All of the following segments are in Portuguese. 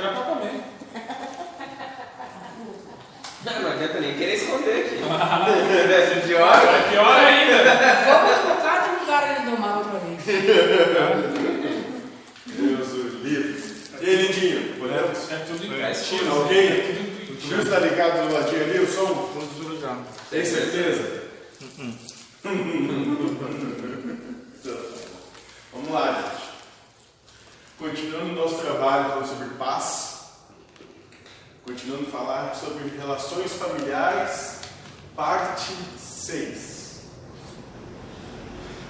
que era pra comer. Não, não adianta nem querer esconder aqui. É pior. É pior ainda. Vamos trocar de lugar ele domava pra mim. Deus o livre. E aí, Lindinho, podemos? É tudo em É, casa. tira alguém? O Júlio está ligado no ladinho ali, o som? Tudo ligado. Tem certeza? Vamos lá, gente. Continuando o nosso trabalho falando sobre paz, continuando a falar sobre relações familiares, parte 6.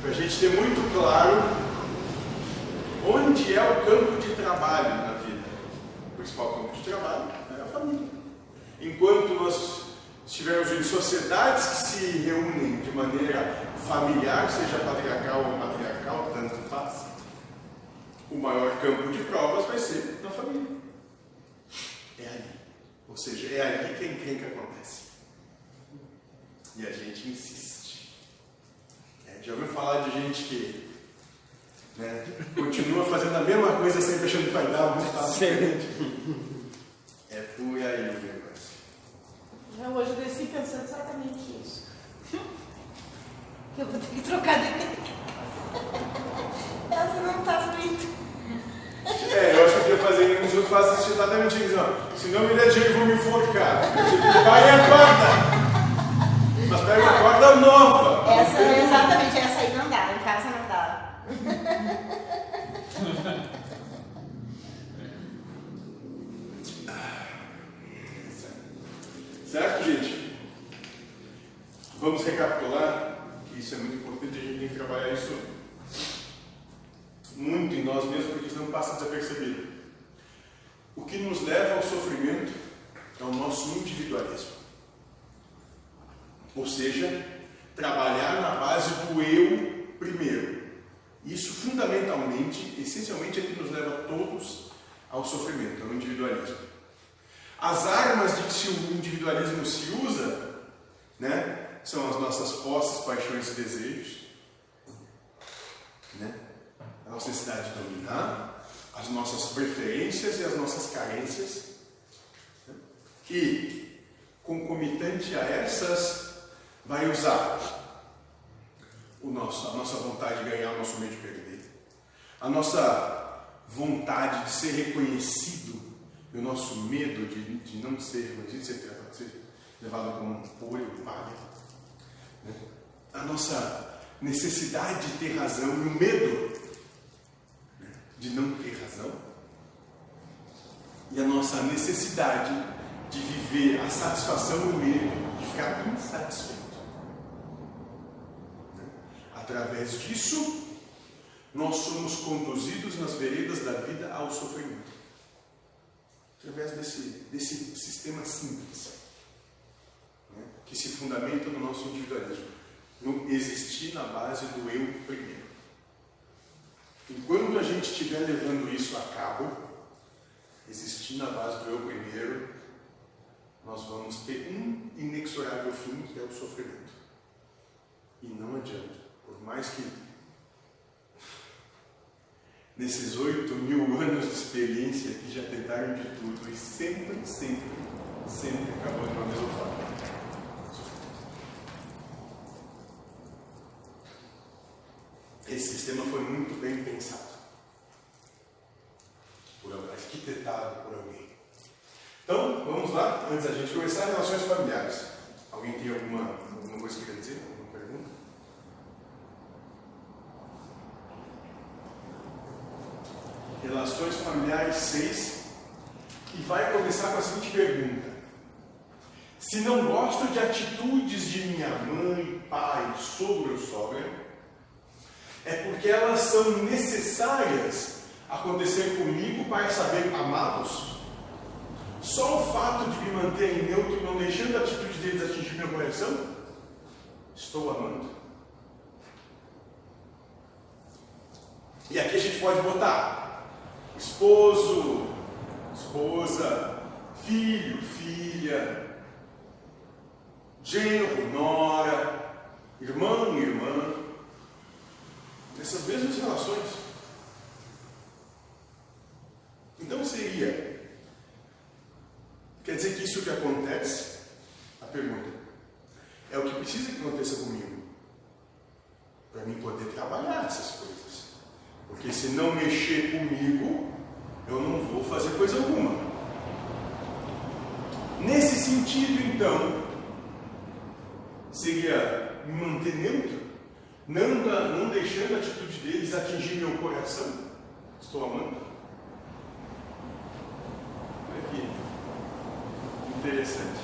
Para a gente ter muito claro onde é o campo de trabalho na vida. O principal campo de trabalho é a família. Enquanto nós estivermos em sociedades que se reúnem de maneira familiar, seja patriarcal ou matriarcal, tanto faz, o maior campo de provas vai ser na família. É ali. Ou seja, é ali que a encrenca acontece. E a gente insiste. É, já ouviu falar de gente que né, continua fazendo a mesma coisa sempre achando que vai dar um resultado diferente? É por aí o negócio. Já hoje eu desci pensando exatamente isso. Que eu vou ter que trocar de Essa não tá muito. É, eu acho que eu podia fazer eu faço isso exatamente isso. Ó. Se não me der dinheiro, eu vou me enforcar. Vai e acorda! Mas pega a corda nova. Essa é exatamente essa aí não dá, em casa não dá. Certo, gente? Vamos recapitular, que isso é muito importante, a gente tem que trabalhar isso muito em nós mesmos, porque senão passa desapercebido. O que nos leva ao sofrimento é o nosso individualismo. Ou seja, trabalhar na base do eu primeiro. Isso fundamentalmente, essencialmente, é que nos leva todos ao sofrimento, ao individualismo. As armas de que o individualismo se usa, né, são as nossas posses, paixões e desejos, né, a nossa necessidade de dominar, as nossas preferências e as nossas carências, né, que, concomitante a essas, vai usar o nosso, a nossa vontade de ganhar, o nosso medo de perder, a nossa vontade de ser reconhecido e o nosso medo de, de não ser reconhecido, ser, ser levado como um polho, palha, né? a nossa necessidade de ter razão e o medo de não ter razão, e a nossa necessidade de viver a satisfação e o medo de ficar insatisfeito. Através disso, nós somos conduzidos nas veredas da vida ao sofrimento. Através desse, desse sistema simples, né, que se fundamenta no nosso individualismo, no existir na base do eu primeiro. Enquanto a gente estiver levando isso a cabo, existir na base do eu primeiro, nós vamos ter um inexorável fim, que é o sofrimento. E não adianta. Por mais que nesses oito mil anos de experiência que já tentaram de tudo e sempre, sempre, sempre acabou de uma mesma forma. Esse sistema foi muito bem pensado. Por arquitetado por alguém. Então, vamos lá, antes da gente começar, relações familiares. Alguém tem alguma, alguma coisa que quer dizer? Alguma pergunta? Relações familiares 6. E vai começar com a seguinte pergunta: Se não gosto de atitudes de minha mãe, pai, sogro ou sogra, é porque elas são necessárias acontecer comigo para saber amá-los? Só o fato de me manter neutro, não deixando a atitude deles atingir meu coração? Estou amando. E aqui a gente pode botar esposo, esposa, filho, filha, genro, nora, irmão, irmã, nessas mesmas relações. Então seria dizer que isso que acontece? A pergunta é o que precisa que aconteça comigo para mim poder trabalhar essas coisas. Porque se não mexer comigo, eu não vou fazer coisa alguma. Nesse sentido, então, seria me manter neutro, não, não deixando a atitude deles atingir meu coração. Estou amando. Olha aqui. Interessante.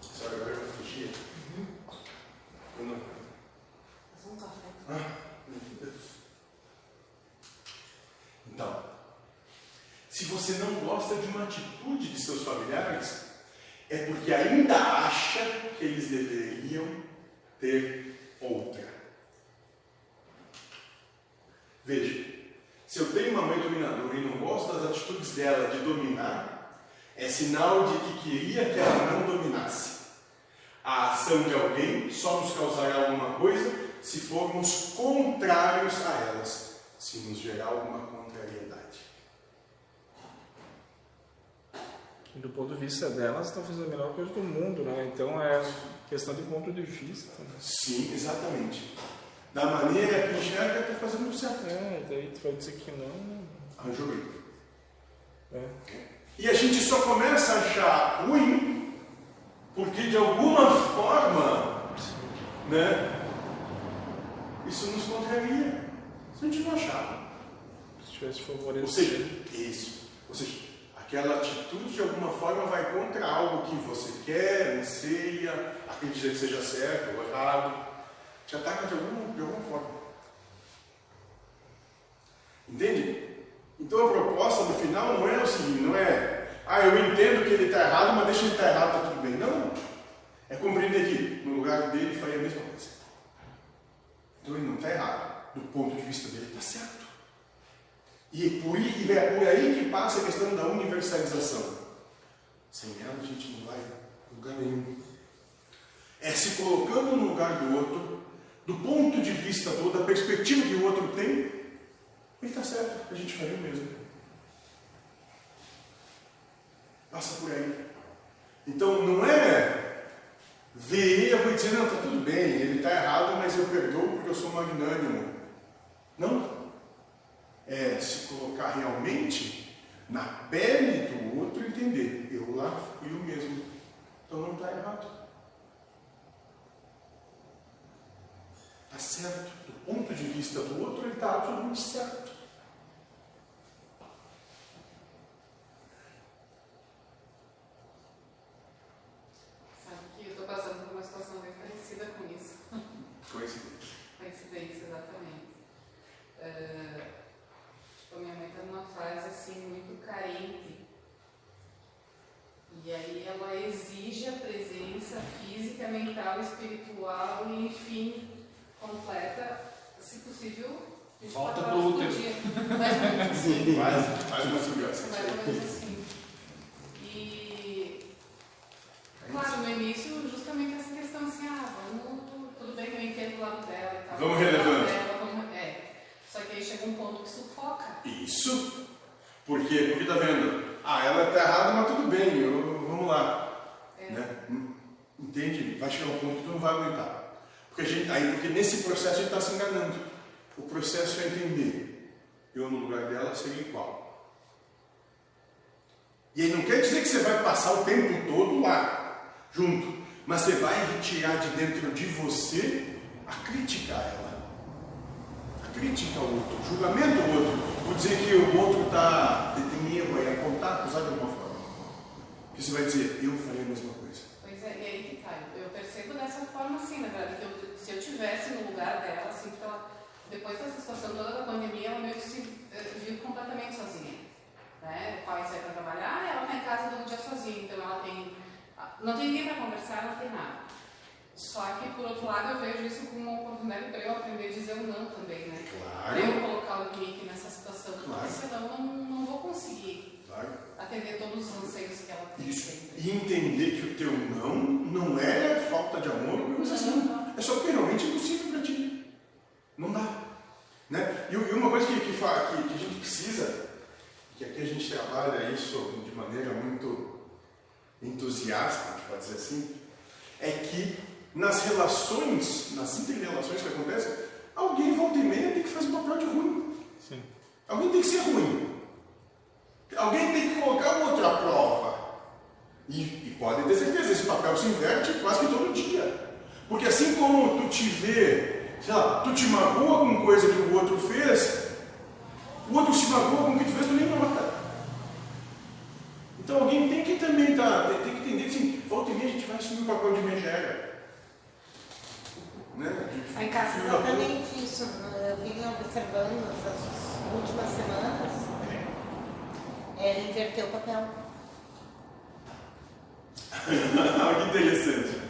Sabe agora eu fugir? Uhum. Fazer um café. Ah, meu Deus. Então, se você não gosta de uma atitude de seus familiares, é porque ainda acha que eles deveriam ter outra. Veja, se eu tenho uma mãe dominadora e não gosto das atitudes dela de dominar, é sinal de que queria que ela não dominasse. A ação de alguém só nos causará alguma coisa se formos contrários a elas, se nos gerar alguma contrariedade. E do ponto de vista delas, estão fazendo a melhor coisa do mundo, né? Então é questão de ponto de vista. Né? Sim, exatamente. Da maneira que enxerga, está fazendo certo. É, daí tu vai dizer que não. Arranjou bem. É. E a gente só começa a achar ruim porque de alguma forma, né? Isso nos contraria. Se a gente não achar. Se tivesse Ou favorecido. seja, isso. Ou seja, aquela atitude de alguma forma vai contra algo que você quer, anseia, acredita que seja certo ou errado. Te ataca de alguma, de alguma forma. Entende? Então a proposta no final não é o seguinte, não é, ah, eu entendo que ele está errado, mas deixa ele estar errado, está tudo bem. Não. É compreender que no lugar dele faria a mesma coisa. Então ele não está errado. Do ponto de vista dele, está certo. E por, é por aí que passa a questão da universalização. Sem ela a gente não vai a lugar nenhum. É se colocando no lugar do outro, do ponto de vista do da perspectiva que o outro tem, ele está certo, a gente faria o mesmo. Passa por aí. Então não é ver erro e dizer, não, está tudo bem, ele está errado, mas eu perdoo porque eu sou magnânimo. Não. É se colocar realmente na pele do outro e entender, eu lá fui o mesmo. Então não está errado. Está certo. Do ponto de vista do outro, ele está absolutamente certo. Sabe que eu estou passando por uma situação bem parecida com isso. Coincidência. Coincidência, exatamente. Eh, tipo, a minha mãe está numa fase assim muito carente. E aí ela exige a presença física, mental, espiritual e, enfim, completa, se possível, 24 Volta por útero. dia. Mais ou menos assim. Quase, quase uma segurança. Mais ou menos assim. E, claro, no início, justamente essa questão assim, ah, vamos, tudo bem que eu entendo o lado dela e tal. Vamos o relevando. dela, vamos- É. Só que aí chega um ponto que sufoca. Isso. Por quê? Porque tá vendo? Ah, ela está errada, mas tudo bem, eu- vamos lá. É. Né? Hum, Entende? Vai chegar um ponto que tu não vai aguentar. Porque, a gente, aí, porque nesse processo a gente está se enganando. O processo é entender. Eu no lugar dela seria igual. E aí não quer dizer que você vai passar o tempo todo lá, junto. Mas você vai retirar de dentro de você a crítica a ela. A crítica ao outro, o julgamento ao outro. Por dizer que o outro tá, tem erro aí, apontar, acusar de alguma forma. Que você vai dizer, eu faria a mesma coisa. Pois é, e aí que tá. Eu percebo dessa forma assim, na verdade, que eu- se eu tivesse no lugar dela, assim, porque ela, depois dessa situação toda da pandemia, ela meio que se eh, viu completamente sozinha. Né? O pai sai para trabalhar, ela está em casa todo dia sozinha, então ela tem. Não tem ninguém para conversar, ela tem nada. Só que, por outro lado, eu vejo isso como uma oportunidade para eu aprender a dizer o não também, né? Para eu Claro, colocar o limite nessa situação, porque Claro. senão eu não, não vou conseguir claro. atender todos os anseios que ela tem Isso. sempre. E entender que o teu não não é falta de amor assim. É só porque realmente é impossível para ti. Não dá. Né? E, e uma coisa que, que, que- que a gente precisa, que aqui a gente trabalha isso de maneira muito entusiasta, a gente pode dizer assim, é que nas relações, nas interrelações que acontecem, alguém volta e meia tem que fazer um papel de ruim. Alguém tem que ser ruim. Alguém tem que colocar o outro à prova. E, e pode ter certeza, esse papel se inverte quase que todo dia. Porque assim como tu te vê, sei lá, tu te magoa com coisa que o outro fez, o outro se magoa com o que tu fez, tu nem nota. Então alguém tem que também tá, tem, tem que entender assim, volta e meia a gente vai assumir o papel de megera. Né? Em casa exatamente isso. Eu vim observando essas últimas semanas. É inverter o papel. Olha que interessante.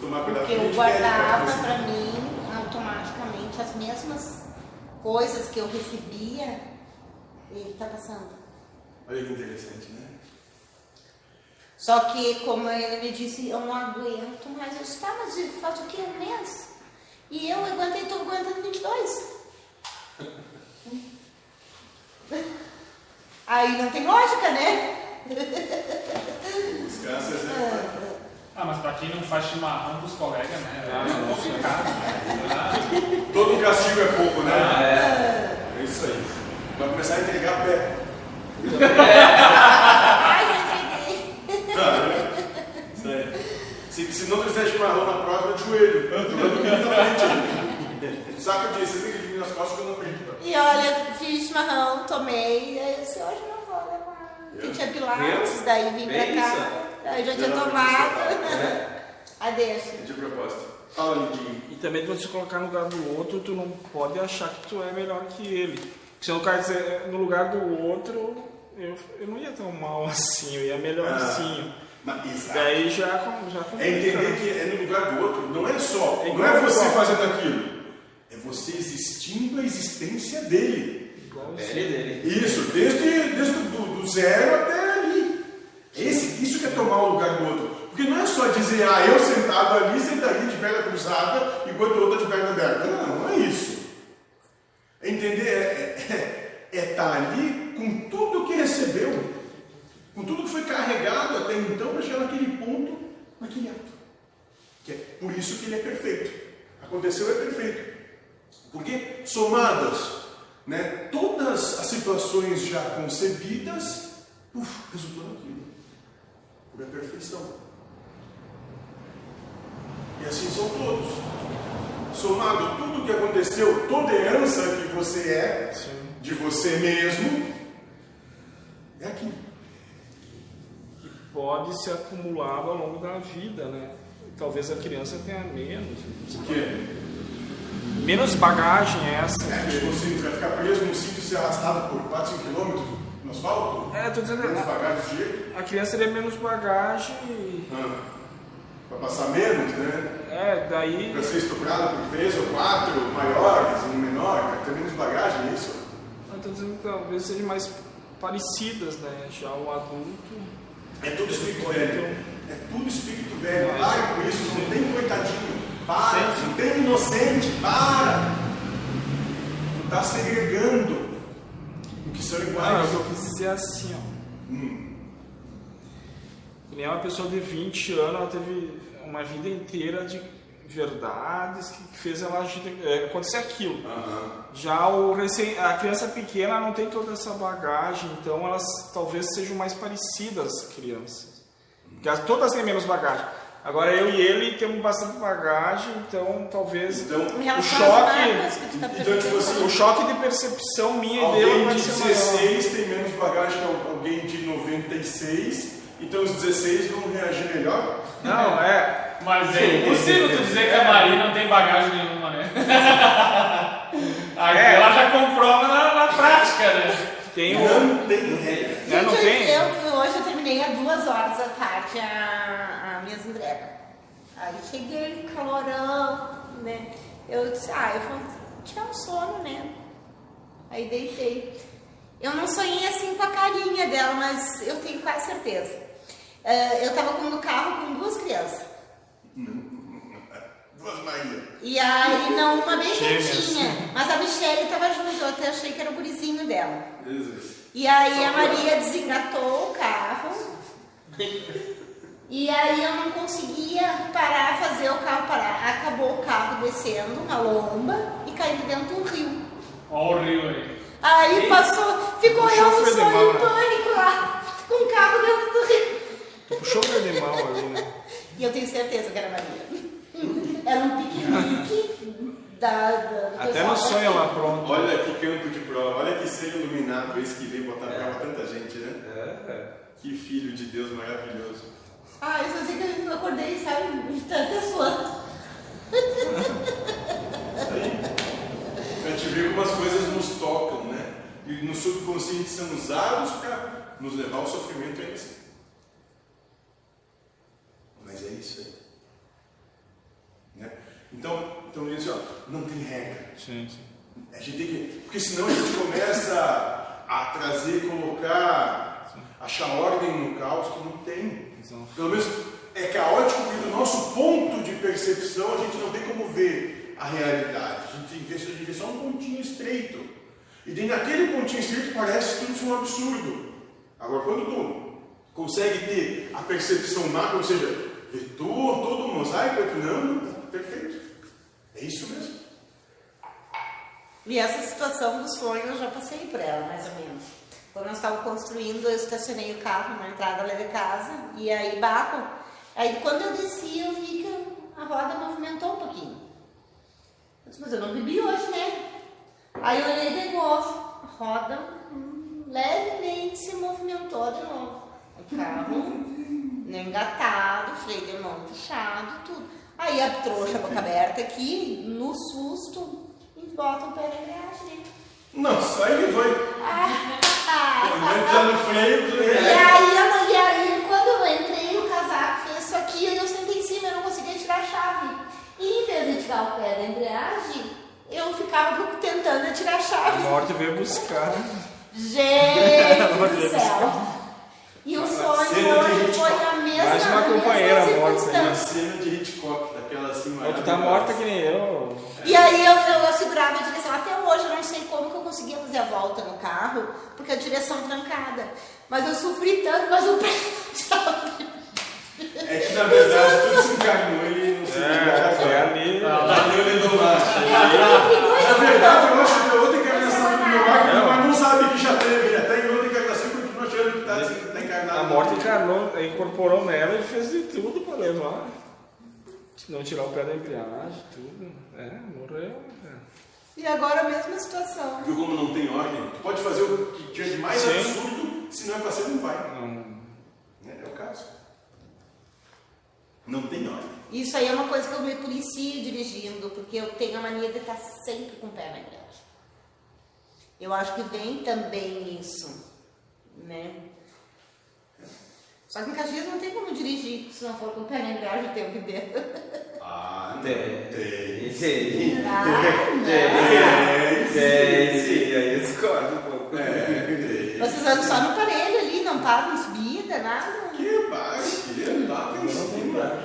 Tomar cuidado Porque eu gente guardava pra mim automaticamente as mesmas coisas que eu recebia, ele tá passando. Olha que interessante, né? Só que, como ele me disse, eu não aguento mais. Eu disse, tá, mas faz o que? Um mês? E eu aguentei, tô aguentando 22. Aí não tem lógica, né? Os né? Ah, mas pra quem não faz chimarrão dos colegas, né? Ah, É complicado, né? Todo castigo é pouco, né? É. É isso aí. Vai começar a entregar pé. Ai, já entreguei. Tá, né? Isso aí. Se, se não fizer chimarrão na prova, de joelho. Vai dormir na frente. Saca disso, você nas costas que eu frente. E olha, fiz chimarrão, tomei, aí eu disse, hoje não vou levar. Porque tinha pilates, daí vim pra Vê cá. Aí já tinha não tomado. É. Aí deixa. De propósito. Fala, Lindinho. E também tu se colocar no lugar do outro, tu não pode achar que tu é melhor que ele. Porque se eu quero dizer, no lugar do outro, eu, eu não ia tão mal assim, eu ia melhorzinho. Mas, exato. Daí já, já complica. É entender que é no lugar do outro, não é só, É não é você fazendo aquilo, é você existindo a existência dele. Igual Pele dele. Isso, desde, desde do, do zero até ali. Esse, isso que é tomar o lugar do outro. Porque não é só dizer, ah, eu sentado ali, sentaria de perna cruzada, enquanto o outro está de perna aberta. Não, não é isso. É entender, é estar ali com tudo que recebeu, com tudo que foi carregado até então para chegar naquele ponto, naquele ato. Que é por isso que ele é perfeito. Aconteceu é perfeito. Porque somadas, né, todas as situações já concebidas, uf, resultou naquilo. Por a perfeição. E assim são todos. Somado tudo que aconteceu, toda herança que você é, Sim. de você mesmo, é aqui. Pode se acumulado ao longo da vida, né? Talvez a criança tenha menos. O quê? Menos bagagem essa. É, que você vai ficar preso num sítio e ser arrastado por 4, 5 quilômetros no asfalto? É, tô dizendo, Menos a, bagagem de jeito? a criança teria menos bagagem e. Ah, Para passar menos, né? É, daí. Para ser estuprado por três ou quatro maiores, um menor, vai ter menos bagagem, é isso? Eu tô dizendo que talvez sejam mais parecidas, né? Já o adulto. É tudo espírito velho. É tudo espírito velho. Para com isso, não tem coitadinho. Para, tem inocente, para. Tu está segregando o que são Ah, iguais. eu quis dizer assim, ó. Que nem uma pessoa de 20 anos, ela teve uma vida inteira de verdades que fez ela é, acontecer aquilo. Aham. Já o recém, a criança pequena não tem toda essa bagagem, então elas talvez sejam mais parecidas as crianças. Porque as- todas têm menos bagagem. Agora eu e ele temos bastante bagagem, então talvez Então, o choque, tá então, tipo assim, o choque de percepção minha e dele vai de ser maior. 16 tem menos bagagem que alguém de 96, então os 16 vão reagir melhor. Não, é. Mas é impossível tu dizer que a Maria não tem bagagem nenhuma, né? Aí É. ela já comprova na, na prática, né? Tem. Não tem regra. Não tem? eu, hoje eu terminei às duas horas da tarde a, a minhas entregas. Aí cheguei, calorão, né? Eu disse, ah, eu vou tirar um sono, né? Aí deitei. Eu não sonhei assim com a carinha dela, mas eu tenho quase certeza. Eh, eu tava com- no carro com duas crianças. Duas Maria. E aí, não, uma bem quietinha. Mas a Michelle tava junto, eu até achei que era o gurizinho dela. Jesus. E aí a Maria desengatou o carro. E aí eu não conseguia parar, fazer o carro parar. Acabou o carro descendo uma lomba e caindo dentro do rio. Olha o rio aí. Aí passou, ficou eu no sonho em né? pânico lá, com o carro dentro do rio. Tu puxou o mão ali, né? E eu tenho certeza que era Maria. Era um piquenique da, da, Até no sonho ela pronta. Olha que campo de prova, olha que ser iluminado esse que veio botar pra tanta gente, né? É. Que filho de Deus maravilhoso. Ah, eu só sei que eu acordei, sabe, de tanta suando. A gente vê como as coisas nos tocam, né? E no subconsciente são usados para nos levar ao sofrimento ainda assim. Mas é isso aí. Então, então isso, ó, não tem regra. Sim, sim. A gente tem que. Porque senão a gente começa a trazer, colocar, achar ordem no caos que não tem. Exato. Pelo menos é caótico porque do nosso ponto de percepção a gente não tem como ver a realidade. A gente tem que ver, a gente vê só um pontinho estreito. E daí naquele pontinho estreito parece tudo isso um absurdo. Agora quando tu consegue ter a percepção macro, ou seja, ver tudo, todo o mosaico afinando, perfeito. É isso mesmo. E essa situação do sonho eu já passei por ela, mais ou menos. Quando nós estávamos construindo, eu estacionei o carro na entrada lá de casa e aí barro. Aí quando eu desci, eu vi que a roda movimentou um pouquinho. Eu disse, mas eu não bebi hoje, né? Aí eu olhei de novo, a roda hum, levemente se movimentou de novo. O carro né, engatado, freio de mão puxado, tudo. Aí a trouxa boca aberta aqui, no susto, e bota o pé na embreagem. Nossa, aí ele foi. Ah, Aumentando o freio. E aí, eu- e aí, quando eu entrei, o casaco fez isso aqui, e eu sentei em cima, eu não conseguia tirar a chave. E em vez de tirar o pé da embreagem, eu ficava tentando tirar a A chave. morte veio buscar. Gente do céu! E o sonho hoje foi a mesma Mais uma companheira morta, Uma circunstância. cena de Hitchcock, daquela assim Tu tá morta que nem eu. E aí eu, eu, eu segurava a direção. Até hoje eu não sei como que eu conseguia fazer a volta no carro, porque a direção trancada. Mas eu sofri tanto, mas o pé É que na verdade tudo se encarnou, ele não se É, foi ali. Tá deu Na verdade, eu acho que é outra encarnação do meu ar, mas não sabe que já teve, ele até em outra encarnação e continua achando que tá, tá encarnado. A morte encarnou, incorporou nela e fez de tudo pra levar. Não tirar o pé da embreagem, tudo. É, morreu. é. E agora a mesma situação. Viu como não tem ordem? Tu pode fazer o que tiver de mais Sim. absurdo, se não é pra ser, não vai. Não. É, é o caso. Não tem ordem. Isso aí é uma coisa que eu me policio dirigindo, porque eu tenho a mania de estar sempre com o pé na embreagem. Eu acho que vem também isso, né? Só que em Caxias não tem como dirigir se não for com o pé na embreagem o tempo inteiro. Ah, não. Tem. Tem. Tem. Ah, não. Tem, sim, aí eu discordo um pouco. É, tem. Vocês andam só no parelho ali, não param em subida, nada. Que baixo, que baixo em cima.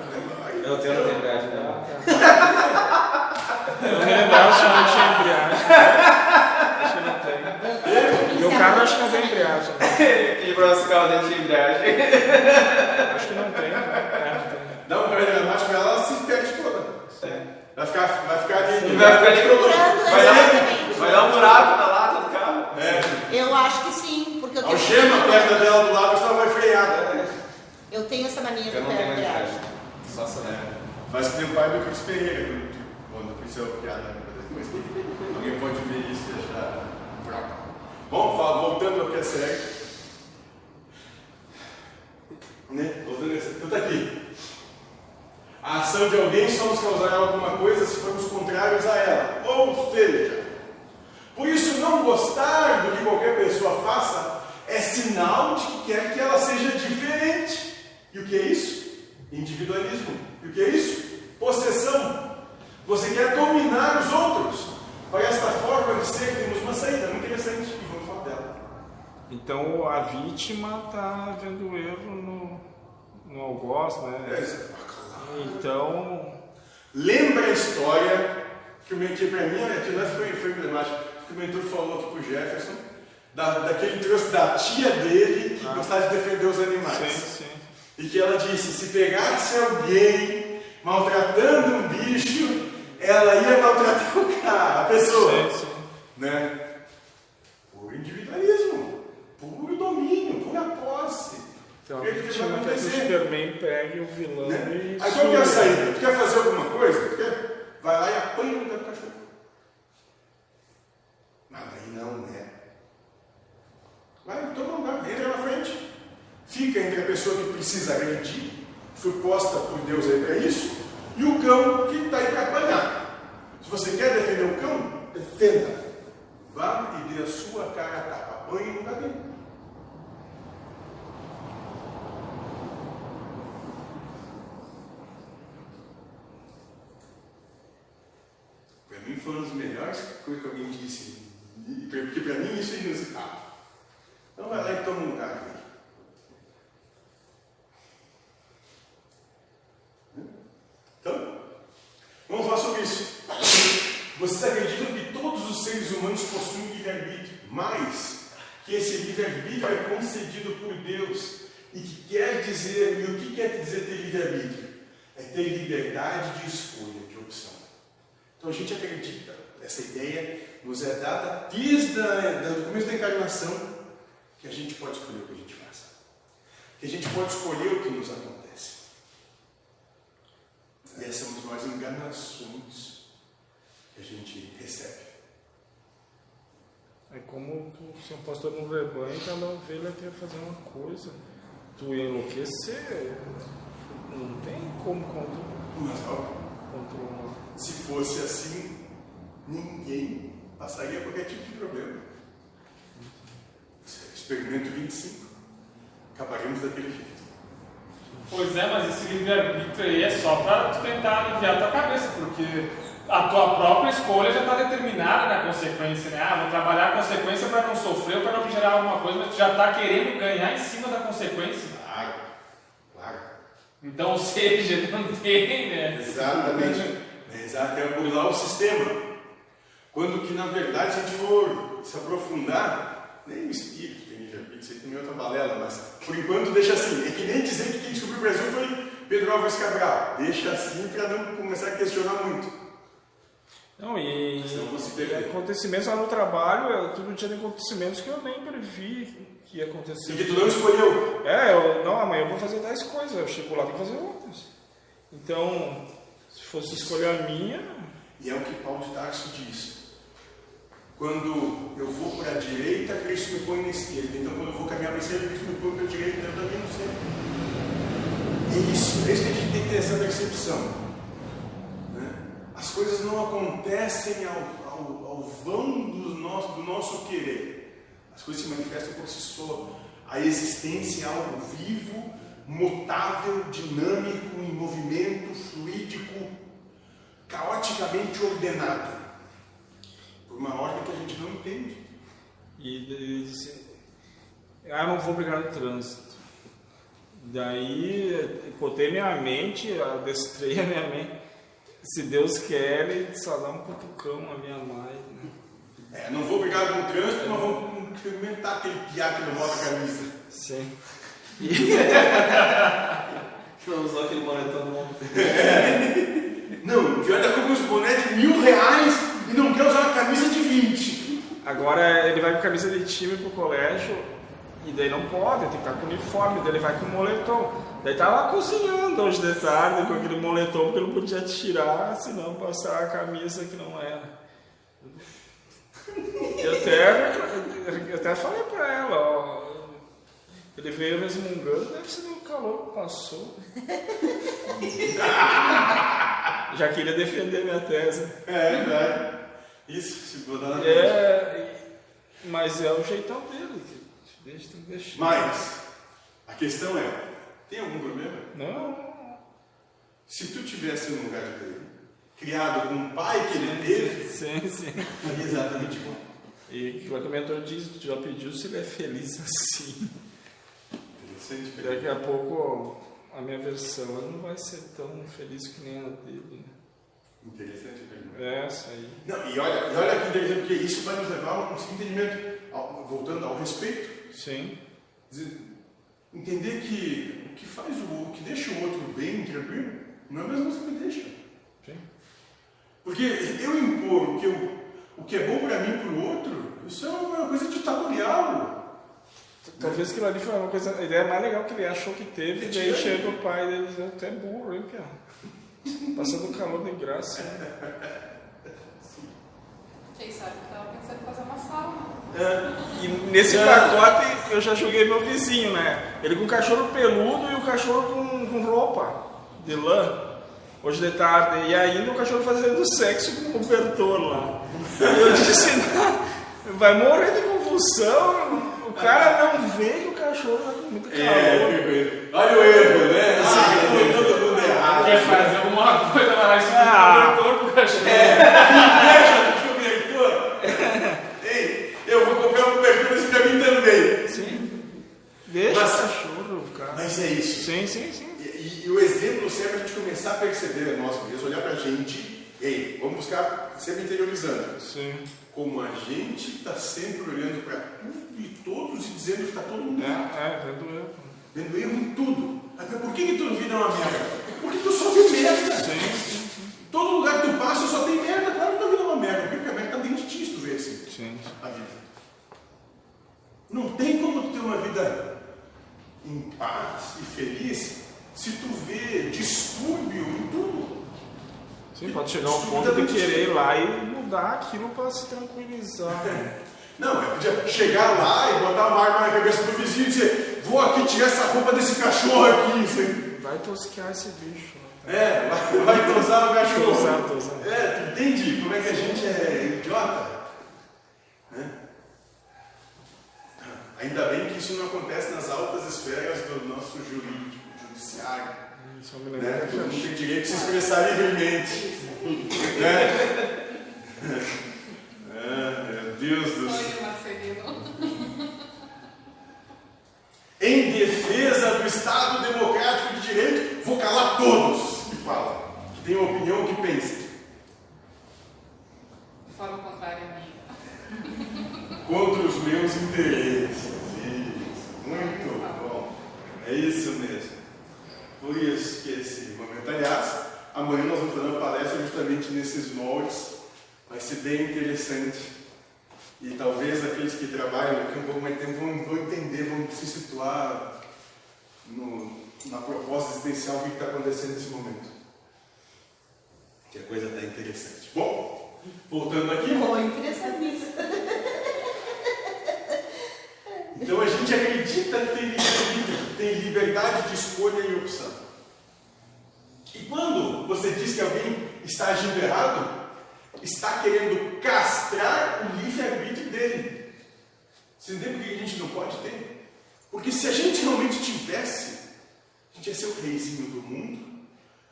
Eu tenho uma lembragem dela. Eu me lembrava se não tinha embreagem. Acho que não tem. Meu carro acho que não tem embreagem. E para nosso carro dentro de embreagem. Acho que não tem. É, não um carreira dramático, ela se perde toda. Vai ficar, vai ficar ali. Vai ficar de Vai dar, vai dar um buraco na lata do carro. É, Eu acho que sim, porque eu tenho, algema a perna dela do lado, só vai frear. eu tenho essa mania Eu do não pé tenho na mais embreagem. Só acelera. Faz que o pai do Cris Pereira, quando é uma piada depois. Alguém pode ver isso e achar. Bom, voltando ao que é sério. Né? Voltando a sério. Tu tá aqui. A ação de alguém só nos causará alguma coisa se formos contrários a ela. Ou seja, por isso não gostar do que qualquer pessoa faça é sinal de que quer que ela seja diferente. E o que é isso? Individualismo. E o que é isso? Possessão. Você quer dominar os outros. Para esta forma de ser, temos uma saída muito interessante e vamos falar dela. Então a vítima tá vendo o erro no, no algoz, né? É isso. Então. Lembra a história que, o mentor, para mim, aquilo lá foi, foi emblemático, que o mentor falou aqui pro Jefferson, da, daquele trouxe da tia dele que gostava de defender os animais. Sim, sim. E que ela disse: se pegasse alguém maltratando um bicho, ela ia maltratar o cara, a pessoa. Sim, sim. Né? Puro individualismo, puro domínio, pura posse. Então, O a que, que vai quer que o acontecer? Superman pegue o vilão Né? e. Aí qual que é a saída? Tu quer fazer alguma coisa? Tu quer? Vai lá e apanha lugar do cachorro. Mas aí não, né? Vai, toma um lugar, entra na frente. Fica entre a pessoa que precisa agredir, foi posta por Deus aí para isso, e o cão que está aí para apanhar. Se você quer defender o cão, defenda. Vá e dê a sua cara a tapa. Apanhe no lugar dele. Para mim foi uma das melhores coisas que alguém disse. Porque para mim isso é inusitado. Então vai lá e toma um lugar aí. Então, vamos falar sobre isso. Vocês acreditam que todos os seres humanos possuem livre-arbítrio, mas que esse livre-arbítrio é concedido por Deus e que quer dizer, e o que quer dizer ter livre-arbítrio? É ter liberdade de escolha, de opção. Então a gente acredita, essa ideia nos é dada desde o começo da encarnação, que a gente pode escolher o que a gente faz. Que a gente pode escolher o que nos acontece. E essas são as maiores enganações que a gente recebe. É como tu ser um pastor no rebanho e cada ovelha quer fazer uma coisa. Tu ia enlouquecer. Não tem como contro- Mas ó, controlar. se fosse assim, ninguém passaria qualquer tipo de problema. Experimento 25. Acabaremos daquele jeito. Pois é, mas esse livre-arbítrio aí é só para tu tentar aliviar a tua cabeça, porque a tua própria escolha já está determinada na consequência, né? Ah, vou trabalhar a consequência para não sofrer ou para não gerar alguma coisa, mas tu já está querendo ganhar em cima da consequência. Claro, claro. Então, ou seja, não tem, né? Exatamente. É, exato, é burlar o sistema. Quando que, na verdade, se a gente for se aprofundar, nem o espírito tem livre-arbítrio, isso aí também é outra balela, mas por enquanto deixa assim. É que nem dizer que quem descobriu o Brasil foi Pedro Álvares Cabral. Deixa assim para não começar a questionar muito. Não, e, e acontecimentos lá no trabalho, eu, todo dia tem acontecimentos que eu nem previ que ia acontecer. Porque tu não escolheu. É, eu, não, amanhã eu vou fazer 10 coisas, eu chego lá e tenho que fazer outras. Então, se fosse escolher a minha, E é o que Paulo de Tarso diz. Quando eu vou para a direita, Cristo me põe na esquerda. Então, quando eu vou caminhar para a esquerda, Cristo me põe para a direita. Eu também não sei. É isso, é isso que a gente tem que ter essa percepção. né? As coisas não acontecem ao, ao, ao vão do nosso, do nosso querer. As coisas se manifestam por si só. A existência é algo vivo, mutável, dinâmico, em movimento, fluídico, caoticamente ordenado. Por uma ordem que a gente não entende. e ele disse, ah, eu não vou brigar no trânsito. Daí, botei minha mente, adestrei a minha mente. Se Deus quer, ele só dá um cutucão a minha mais. Né? É, não vou brigar com o trânsito, mas vou experimentar aquele piá que não bota a camisa. Sim. Não usou aquele moletom novo. Não, o pior é com os bonés de mil reais e não quer usar uma camisa de 20. Agora ele vai com camisa de time pro colégio e daí não pode, tem que estar com uniforme, daí ele vai com moletom. Daí tá lá cozinhando hoje de tarde com aquele moletom porque não podia tirar, senão passar a camisa que não era. Eu até, eu até falei pra ela, ó, ele veio resmungando, deve ser o calor que passou. Já queria defender minha tese. É, verdade. Isso, se botar na. É, e- mas é o jeitão dele. Deixa, deixar. Mas, a questão é, tem algum problema? Não, Se tu tivesse no lugar dele, criado com um pai que ele teve, sim, sim. faria exatamente igual. E o que o mentor diz, tu já pediu se ele é feliz assim. Daqui a pouco a minha versão não vai ser tão feliz que nem a dele. Interessante pergunta. É, essa aí. Não, e olha, e olha que interessante, porque isso vai nos levar a um entendimento, ao- voltando ao respeito. Sim. Dizer, entender que o que faz o, o que deixa o outro bem, tranquilo, não é a mesma coisa que me deixa. Sim. Porque eu impor o que, eu, o que é bom para mim para o outro, isso é uma coisa ditatorial. Talvez aquilo ali foi uma coisa, a ideia mais legal que ele achou que teve, e daí chega o pai dele e diz, até burro, hein, cara? Passando calor de graça. Quem sabe que tava pensando em fazer uma sauna. E nesse pacote eu já joguei meu vizinho, né? Ele com cachorro peludo e o cachorro com, com roupa de lã. Hoje de tarde. E ainda o cachorro fazendo sexo com o cobertor lá. E eu disse, vai morrer de convulsão. O cara não vê que o cachorro tá com muito calor. É, olha o erro, né? Ah, foi todo mundo errado. Quer fazer alguma coisa, e Ah. se cobertor pro cachorro. Inveja do cobertor. Ei, eu vou comprar um cobertor desse pra mim também. Sim. Deixa Mas- o cachorro, cara. Mas é isso. Sim, sim, sim. E, e- e o exemplo serve a gente começar a perceber a nós mesmos, olhar pra gente. Ei, vamos buscar sempre interiorizando. Sim. Como a gente está sempre olhando para tudo e todos e dizendo que está todo mundo É, errado. é, vendo eu. Vendo erro em tudo. Mas por que, que tua vida é uma merda? Porque tu só vê merda. Sim, sim, sim. Todo lugar que tu passa só tem merda. Claro que tua vida é uma merda. Porque a merda está dentro de ti, se tu vê assim. Sim. A vida. Não tem como tu ter uma vida em paz e feliz se tu vê distúrbio em tudo. Sim, pode chegar ao ponto de querer ir lá e mudar aquilo para se tranquilizar. Não, é podia chegar lá e botar uma arma na cabeça do vizinho e dizer: Vou aqui tirar essa roupa desse cachorro aqui. Isso Vai tosquear esse bicho. aí. É, vai, vai tosar o cachorro. Tosar, tosar. É, tu entende como é que a gente é idiota? Né? Ainda bem que isso não acontece nas altas esferas do nosso jurídico, judiciário. Só me Né? Todo mundo tem direito de se expressar livremente. né? Ah, meu Deus do céu. Em defesa do Estado Democrático de Direito, vou calar todos que falam, que têm opinião que pensam. De forma contrária à minha. Contra os meus interesses. Isso. Muito bom. É isso mesmo. Por isso que esse momento. Aliás, amanhã nós vamos fazer uma palestra justamente nesses moldes. Vai ser bem interessante. E talvez aqueles que trabalham aqui um pouco mais tempo vão, vão entender, vão se situar no, na proposta existencial, o que está acontecendo nesse momento. Que a coisa está interessante. Bom, voltando aqui. Muito interessantíssimo. Então a gente acredita que tem livre-arbítrio, tem liberdade de escolha e opção. E quando você diz que alguém está agindo errado, está querendo castrar o livre-arbítrio dele. Você entende por que a gente não pode ter? Porque se a gente realmente tivesse, a gente ia ser o reizinho do mundo,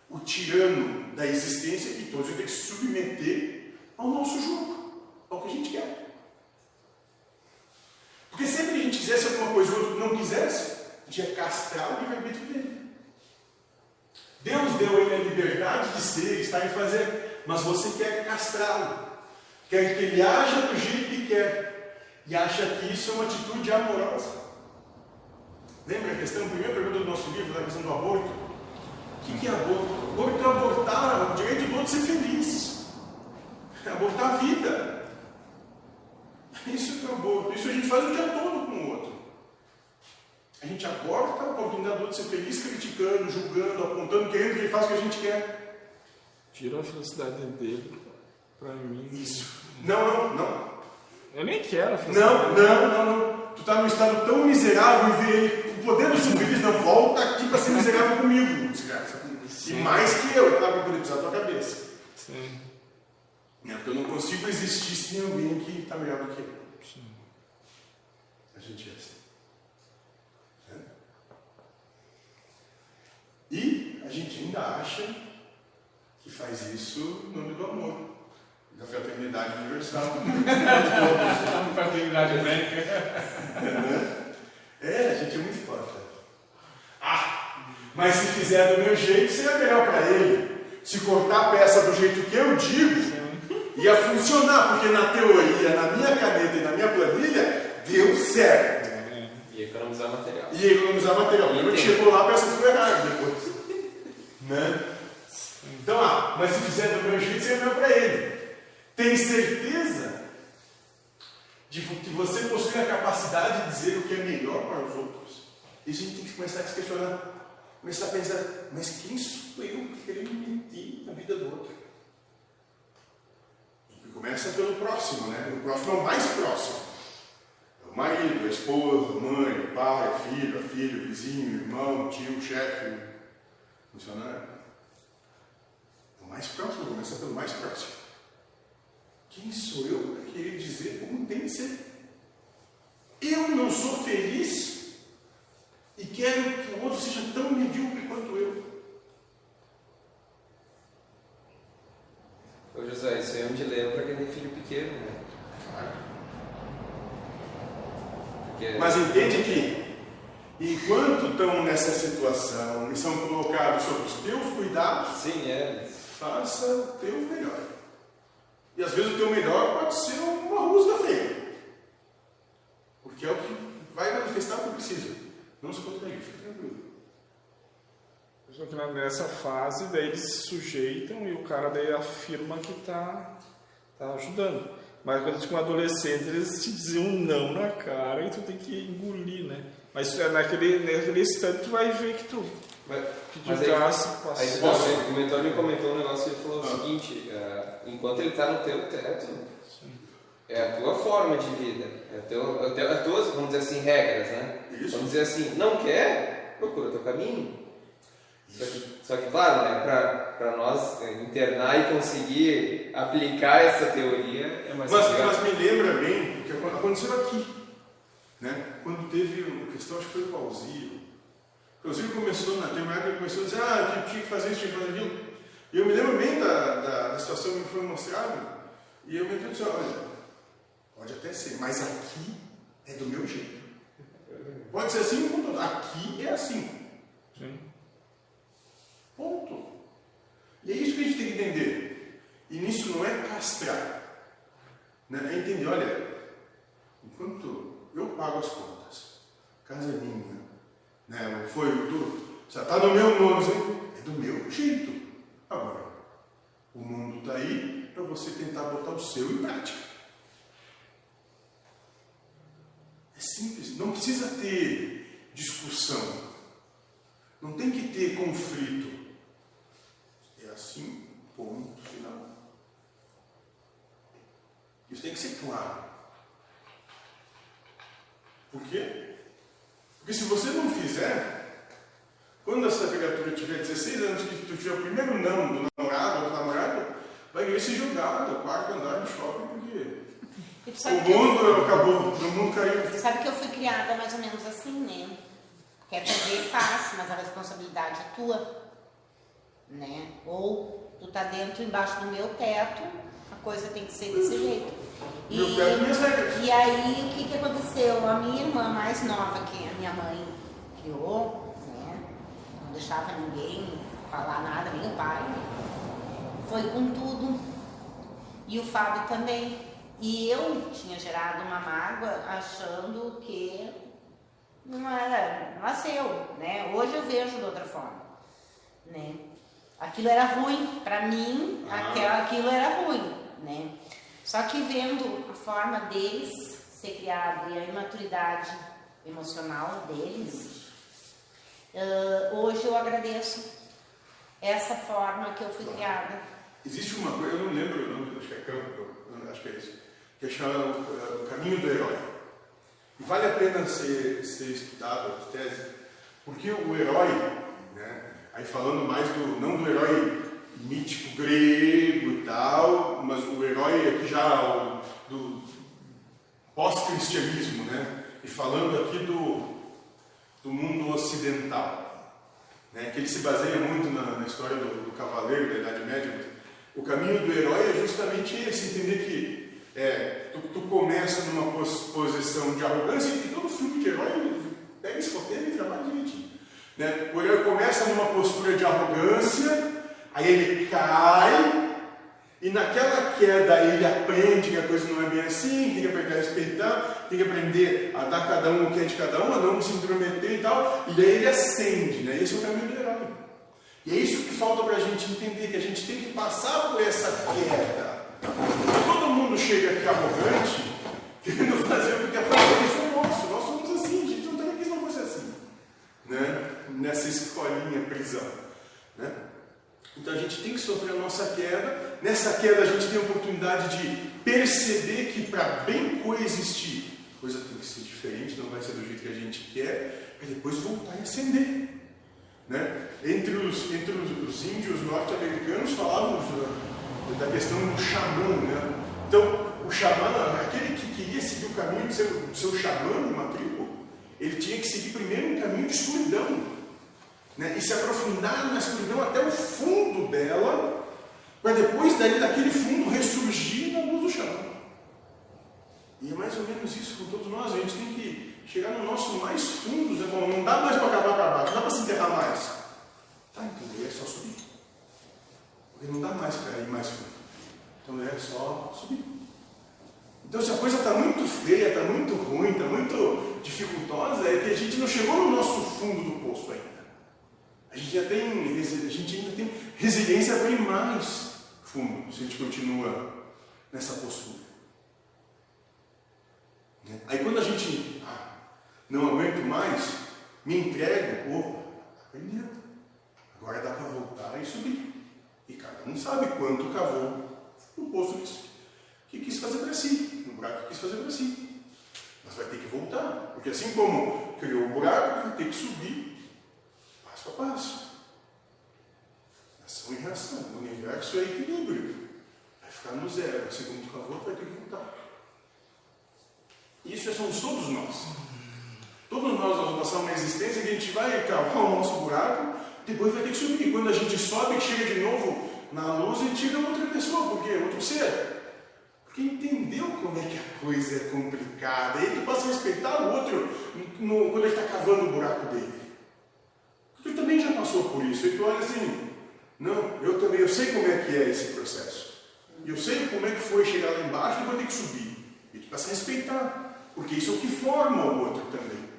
o tirano da existência e todos iam ter que se submeter ao nosso jogo, ao que a gente quer. Porque sempre que a gente quisesse alguma coisa e o outro não quisesse, a gente ia castrar o livre-arbítrio dele. Deus deu a ele a liberdade de ser, estar e fazer, mas você quer castrá-lo. Quer que ele haja do jeito que quer. E acha que isso é uma atitude amorosa. Lembra a questão, a primeira pergunta do nosso livro, da questão do aborto? O que, é aborto? Aborto é abortar o direito do outro ser feliz. É abortar a vida. Isso é aborto. Isso a gente faz o dia todo com o outro. A gente aborta a oportunidade do outro ser feliz, criticando, julgando, apontando, querendo que ele faça o que a gente quer. Tirou a felicidade dele pra mim. Isso. Não, não, não. Eu nem quero a felicidade. Não, não, não, não. Tu está num estado tão miserável e vê ele, o poder do feliz, não volta aqui para ser miserável comigo, desgraça. E mais que eu, tá? Poder pisar tua cabeça. Sim. É, porque eu não consigo existir sem alguém que está melhor do que eu. Sim. A gente é assim. Né? E a gente ainda acha que faz isso no nome do amor, da fraternidade universal. Fraternidade branca. é, a gente é muito forte. Ah, mas se fizer do meu jeito, será melhor para ele. se cortar a peça do jeito que eu digo, ia funcionar, porque na teoria, na minha caneta e na minha planilha, deu certo. E economizar material. E economizar material. Entendi. chegou lá, a peça ficou errada depois. né? Então, ah, mas se fizer do meu jeito, você vai para ele. Tem certeza de que você possui a capacidade de dizer o que é melhor para os outros? Isso a gente tem que começar a se questionar. Começar a pensar, mas quem sou eu para querer me meter na vida do outro? E começa pelo próximo, né? O próximo é o mais próximo. É o marido, a esposa, a mãe, o pai, o filho, a filha, o vizinho, o irmão, o tio, o chefe, o funcionário. O mais próximo, começa pelo mais próximo. Quem sou eu para querer dizer como tem que ser? Eu não sou feliz e quero que o outro seja tão medíocre quanto eu. Ô José, isso aí é um dilema para quem tem filho pequeno, né? Porque Mas entende que, enquanto estão nessa situação e são colocados sob os teus cuidados, Sim, é. Faça o teu melhor. E às vezes o teu melhor pode ser uma rusga feia. Porque é o que vai manifestar o que precisa. Não se contrair, fica tranquilo. Que nessa fase, daí eles se sujeitam e o cara daí afirma que tá, tá ajudando. Mas quando eles ficam adolescentes, eles te diziam um não na cara e tu tem que engolir, né? Mas é naquele, naquele instante tu vai ver que tu Mas, que tu mas aí, tá se aí não, ele comentou, ele comentou um negócio e falou o seguinte, é, enquanto ele está no teu teto, é a tua forma de vida, é, teu, é, teu, é tuas, vamos dizer assim, regras, né? Isso. Vamos dizer assim, não quer, procura teu caminho. Só que, só que, claro, né, para nós é, internar e conseguir aplicar essa teoria é mais Mas, complicado. mas me lembra bem o que acon- aconteceu aqui. Né? Quando teve uma questão, acho que foi o Pausio. O começou, na, tem uma época que começou a dizer, ah, tinha que fazer isso, tinha que fazer aquilo. E eu me lembro bem da, da, da situação que me foi mostrada. E eu me disse, olha, pode até ser, mas aqui é do meu jeito. Pode ser assim, ponto. aqui é assim. Sim. Ponto. E é isso que a gente tem que entender. E nisso não é castrar. Né? É entender, olha, enquanto eu pago as contas, casa é minha, né? não foi o tudo, já está no meu nome, é do meu jeito. Agora, o mundo está aí para você tentar botar o seu em prática. É simples, não precisa ter discussão. Não tem que ter conflito. É assim, ponto final. Isso tem que ser claro. Por quê? Porque se você não fizer, quando essa criatura tiver 16 anos, que tu tiver o primeiro não do namorado ou do namorado, vai querer se jogar do quarto andar do shopping, porque o que eu- mundo acabou, o mundo caiu. Sabe que eu fui criada mais ou menos assim, né? Quer fazer, faz, mas a responsabilidade é tua, né? Ou tu tá dentro, embaixo do meu teto, coisa tem que ser desse jeito. E, e aí, o que que aconteceu? A minha irmã mais nova, que a minha mãe criou, né? Não deixava ninguém falar nada, nem o pai. Foi com tudo. E o Fábio também. E eu tinha gerado uma mágoa achando que não era, nasceu, né? Hoje eu vejo de outra forma, né? Aquilo era ruim para mim, Ah. aquilo era ruim, né? Só que vendo a forma deles ser criado e a imaturidade emocional deles, ah, hoje eu agradeço essa forma que eu fui criada. Existe uma coisa, eu não lembro o nome, acho que é campo, acho que é isso, que é chamado uh, o caminho do herói. E vale a pena ser, ser estudado a tese, porque o herói, né, aí falando mais do, não do herói mítico grego e tal, mas o herói aqui já o, do pós-cristianismo, né, e falando aqui do, do mundo ocidental né, que ele se baseia muito na, na história do, do cavaleiro da Idade Média. O caminho do herói é justamente esse, entender que é, tu, tu começa numa pos- posição de arrogância, e todo filme de herói pega esse roteiro e trabalha direitinho. Né? O herói começa numa postura de arrogância, Aí ele cai, e naquela queda ele aprende que a coisa não é bem assim, tem que aprender a respeitar, tem que aprender a dar cada um o que é de cada um, a não se intrometer e tal, e daí ele ascende, né? Esse é o caminho do herói. E é isso que falta para a gente entender, que a gente tem que passar por essa queda. Todo mundo chega aqui arrogante, querendo fazer o que quer fazer, isso é nosso, nós somos assim, a gente não tem que não fosse assim. Né? Nessa escolinha prisão. Né? Então a gente tem que sofrer a nossa queda. Nessa queda a gente tem a oportunidade de perceber que para bem coexistir, a coisa tem que ser diferente, não vai ser do jeito que a gente quer, para depois voltar e ascender. Né? Entre, os, entre os, os índios norte-americanos falavam da, da questão do xamã. Né? Então, o xamã, aquele que queria seguir o caminho do seu, do seu xamã numa tribo, ele tinha que seguir primeiro um caminho de escuridão. Né? E se aprofundar na escuridão até o fundo dela, para depois dali daquele fundo ressurgir na luz do xamã. E é mais ou menos isso com todos nós. A gente tem que chegar no nosso mais fundo. Né? Bom, não dá mais para acabar para baixo, não dá para se enterrar mais. Tá, então é só subir. Porque não dá mais para ir mais fundo. Então é só subir. Então se a coisa está muito feia, está muito ruim, está muito dificultosa, é que a gente não chegou no nosso fundo do poço ainda. A gente, já tem, a gente ainda tem resiliência para ir mais fundo, se a gente continua nessa postura. Né? Aí quando a gente ah, não aguento mais, me entrego, opa, aprendeu. Agora dá para voltar e subir. E cada um sabe quanto cavou no poço que, que quis fazer para si, no buraco que quis fazer para si. Mas vai ter que voltar, porque assim como criou o buraco, vai ter que subir a passo. Ação e reação. O universo é equilíbrio. Vai ficar no zero. Assim como cavou, vai ter que voltar. Isso somos todos nós. Todos nós vamos passar uma existência que a gente vai cavar o nosso buraco, depois vai ter que subir. E quando a gente sobe, chega de novo na luz, a gente chega outra pessoa, porque é outro ser. Porque entendeu como é que a coisa é complicada. E tu passa a respeitar o outro no, quando ele está cavando o buraco dele. Tu também já passou por isso. E tu olha assim, não, eu também, eu sei como é que é esse processo. Eu sei como é que foi chegar lá embaixo e vou ter que subir. E tu passa a respeitar. Porque isso é o que forma o outro também.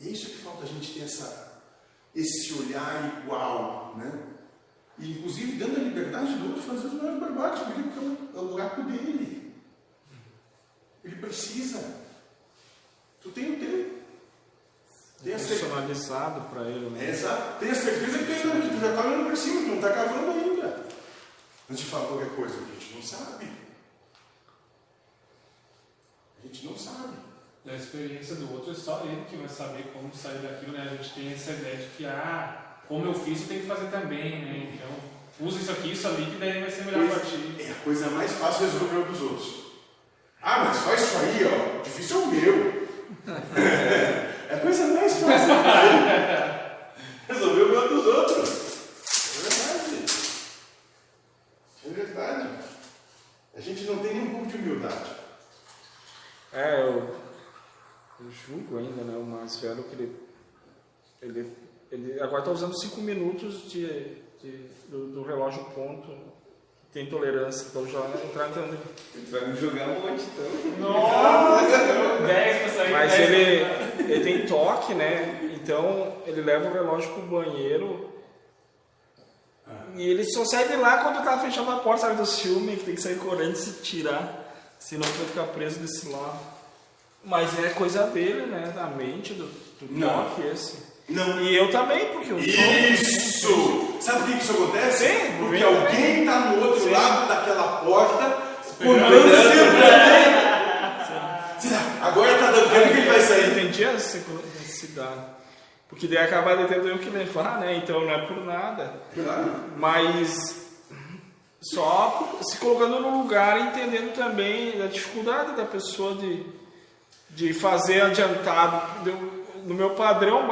E é isso que falta a gente ter essa, esse olhar igual, né? E, inclusive dando a liberdade do outro fazer os maiores barbados, porque é o buraco dele. Ele precisa. Tu tem o teu. Tem personalizado para ele, né? É, exato. Tem a certeza que, tu, que tu já está olhando para cima, tu não está cavando ainda. Antes de falar qualquer coisa, a gente não sabe gente não sabe. E a experiência do outro é só ele que vai saber como sair daquilo, né? A gente tem essa ideia de que, ah, como eu fiz, eu tenho que fazer também, né? Então, usa isso aqui, isso ali, que daí vai ser melhor para ti. É a coisa mais fácil resolver o dos outros. Ah, mas faz isso aí, ó. Difícil é o meu. é a coisa mais fácil. resolver o meu dos outros. É verdade. É verdade. A gente não tem nenhum pouco de humildade. É, eu, eu julgo ainda, né? O mais velho que ele. Ele, ele agora está usando 5 minutos de, de do, do, relógio ponto. Tem tolerância, então já entrar entrando. Ele vai me jogar um monte então. Nossa! 10 para sair. Mas ele, ele tem toque, né? Então ele leva o relógio pro banheiro. E ele só sai de lá quando tá fechando a porta, sabe, do filme, que tem que sair correndo e se tirar. Senão vai ficar preso desse lado. Mas é coisa dele, né? Da mente, do, do toque esse. Não. E eu também, porque eu Isso! Sou... Sabe por que isso acontece? Sim, porque alguém está no outro Sim. lado daquela porta contando sempre Agora está dando tempo que ele vai sair. Eu entendi a cidade. Porque daí acaba tendo eu que levar, né? Então não é por nada. Claro. Mas só se colocando no lugar, entendendo também a dificuldade da pessoa de, de fazer adiantado. No meu padrão,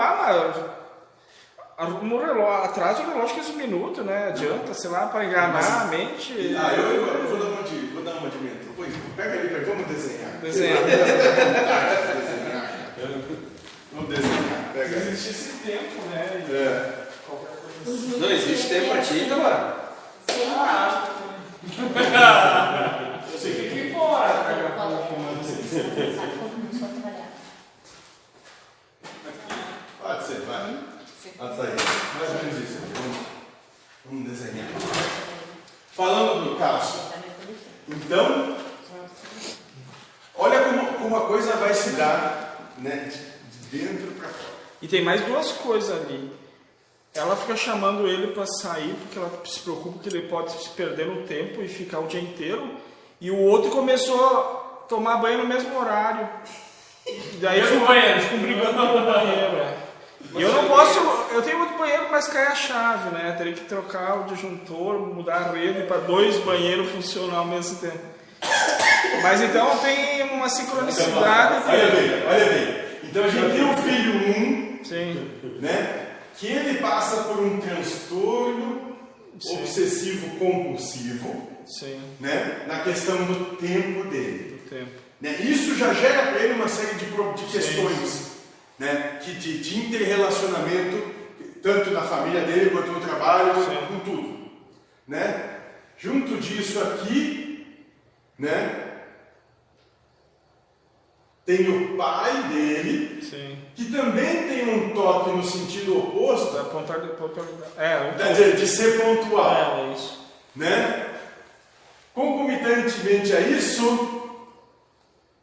no relógio, atrás o relógio 15 minutos, né? Adianta, sei lá, para enganar Mas, a mente. Ah, eu, eu, eu, vou dar uma de, vou dar uma de mento. Pega ali, vamos desenhar. Desenhar. desenhar. Vamos desenhar. Pega existe esse tempo, né? E É. qualquer coisa assim. Não existe tempo pra ti, Tamara? Sim. Ah, acho que tem. Eu sei que tem que ir embora, cara, fumando assim. Sabe quando começou a trabalhar? Pode ser, vai. Pode sair. Mais ou menos isso. Vamos, vamos desenhar. Falando do caso. Então, olha como, como a coisa vai se dar né, de de dentro para fora. E tem mais duas coisas ali. Ela fica chamando ele para sair porque ela se preocupa que ele pode se perder no tempo e ficar o dia inteiro. E o outro começou a tomar banho no mesmo horário. E daí Mesmo ficam- brigando no banheiro. Eu não posso, eu tenho outro banheiro, mas cai a chave, né? Teria que trocar o disjuntor, mudar a rede para dois banheiros funcionar ao mesmo tempo. Mas então tem uma sincronicidade. Olha bem, olha bem. Então a gente tem o filho 1, Sim, né, que ele passa por um transtorno Sim. obsessivo compulsivo, sim, né, na questão do tempo dele. do tempo. Né? Isso já gera para ele uma série de, de Sim, questões Né? Que de, de interrelacionamento, tanto na família dele quanto no trabalho, Sim. com tudo. Né? Junto disso aqui, né? tem o pai dele, Sim. que também tem um toque no sentido oposto, Da ponta de pontualidade. É, um quer dizer, de ser pontual. É, é isso. né? Concomitantemente a isso,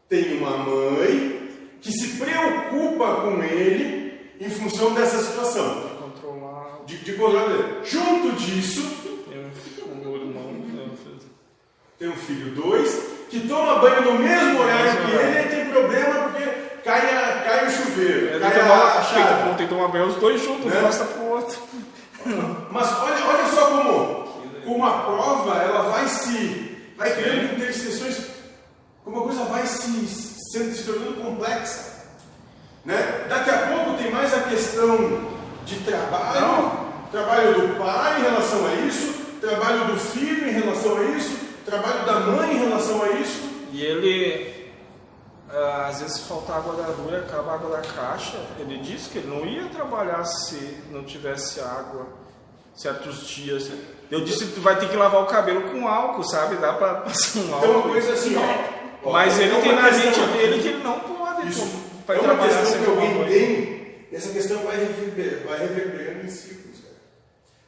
tem uma mãe que se preocupa com ele em função dessa situação, Controlar. de, de controlar ele. Junto disso, Tem um, irmão. filho. tem um filho dois que toma banho no mesmo horário que ele e tem problema porque cai, a, cai o chuveiro, Ele cai tem, a, tomar, a tem, chave. que, tem que tomar banho os dois juntos, um Né? gosta pro outro. Mas olha, olha só como, como a prova ela vai se vai criando interseções, como a coisa vai se, sendo, se tornando complexa. Né? Daqui a pouco tem mais a questão de trabalho, Não. trabalho do pai em relação a isso, trabalho do filho em relação a isso, trabalho da mãe em relação a isso. E ele, ah, às vezes, falta água da rua e acaba a água da caixa. Ele disse que ele não ia trabalhar se não tivesse água certos dias. Eu disse que tu vai ter que lavar o cabelo com álcool, sabe? Dá pra passar um Então uma álcool. coisa assim, ó. Mas ele é tem na mente dele que ele não pode Isso vai é uma questão que alguém tem, essa questão vai, reverber, vai reverberando em ciclos.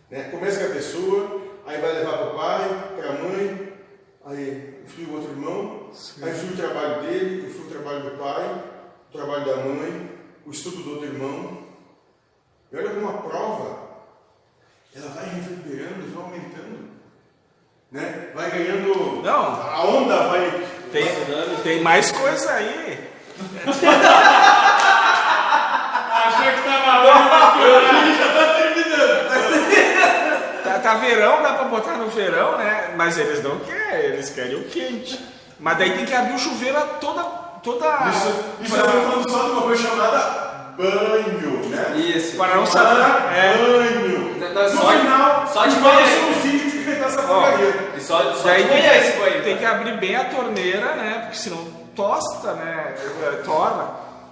Né? Começa com a pessoa, aí vai levar para o pai, para a mãe, aí influi o outro irmão, aí influi o trabalho dele, influi o trabalho do pai, o trabalho da mãe, o estudo do outro irmão. E olha como a prova, ela vai reverberando, vai aumentando. Né? Vai ganhando. Não. A onda vai. Tem, tem mais coisa aí. Achei que tava longe. já tá terminando. Tá, tá verão, dá pra botar no verão, né? Mas eles não querem, eles querem o quente. Mas daí tem que abrir o chuveiro a toda. toda Isso, isso eu estou falando só de uma coisa chamada banho, né? Isso. Para não saber. É. banho. Não, não, no só- final, só de banho. são os filhos de enfrentar essa Ó, porcaria. E só, só Daí de tem que, banho. tem que abrir bem a torneira, né? Porque senão tosta, né? É, Torna.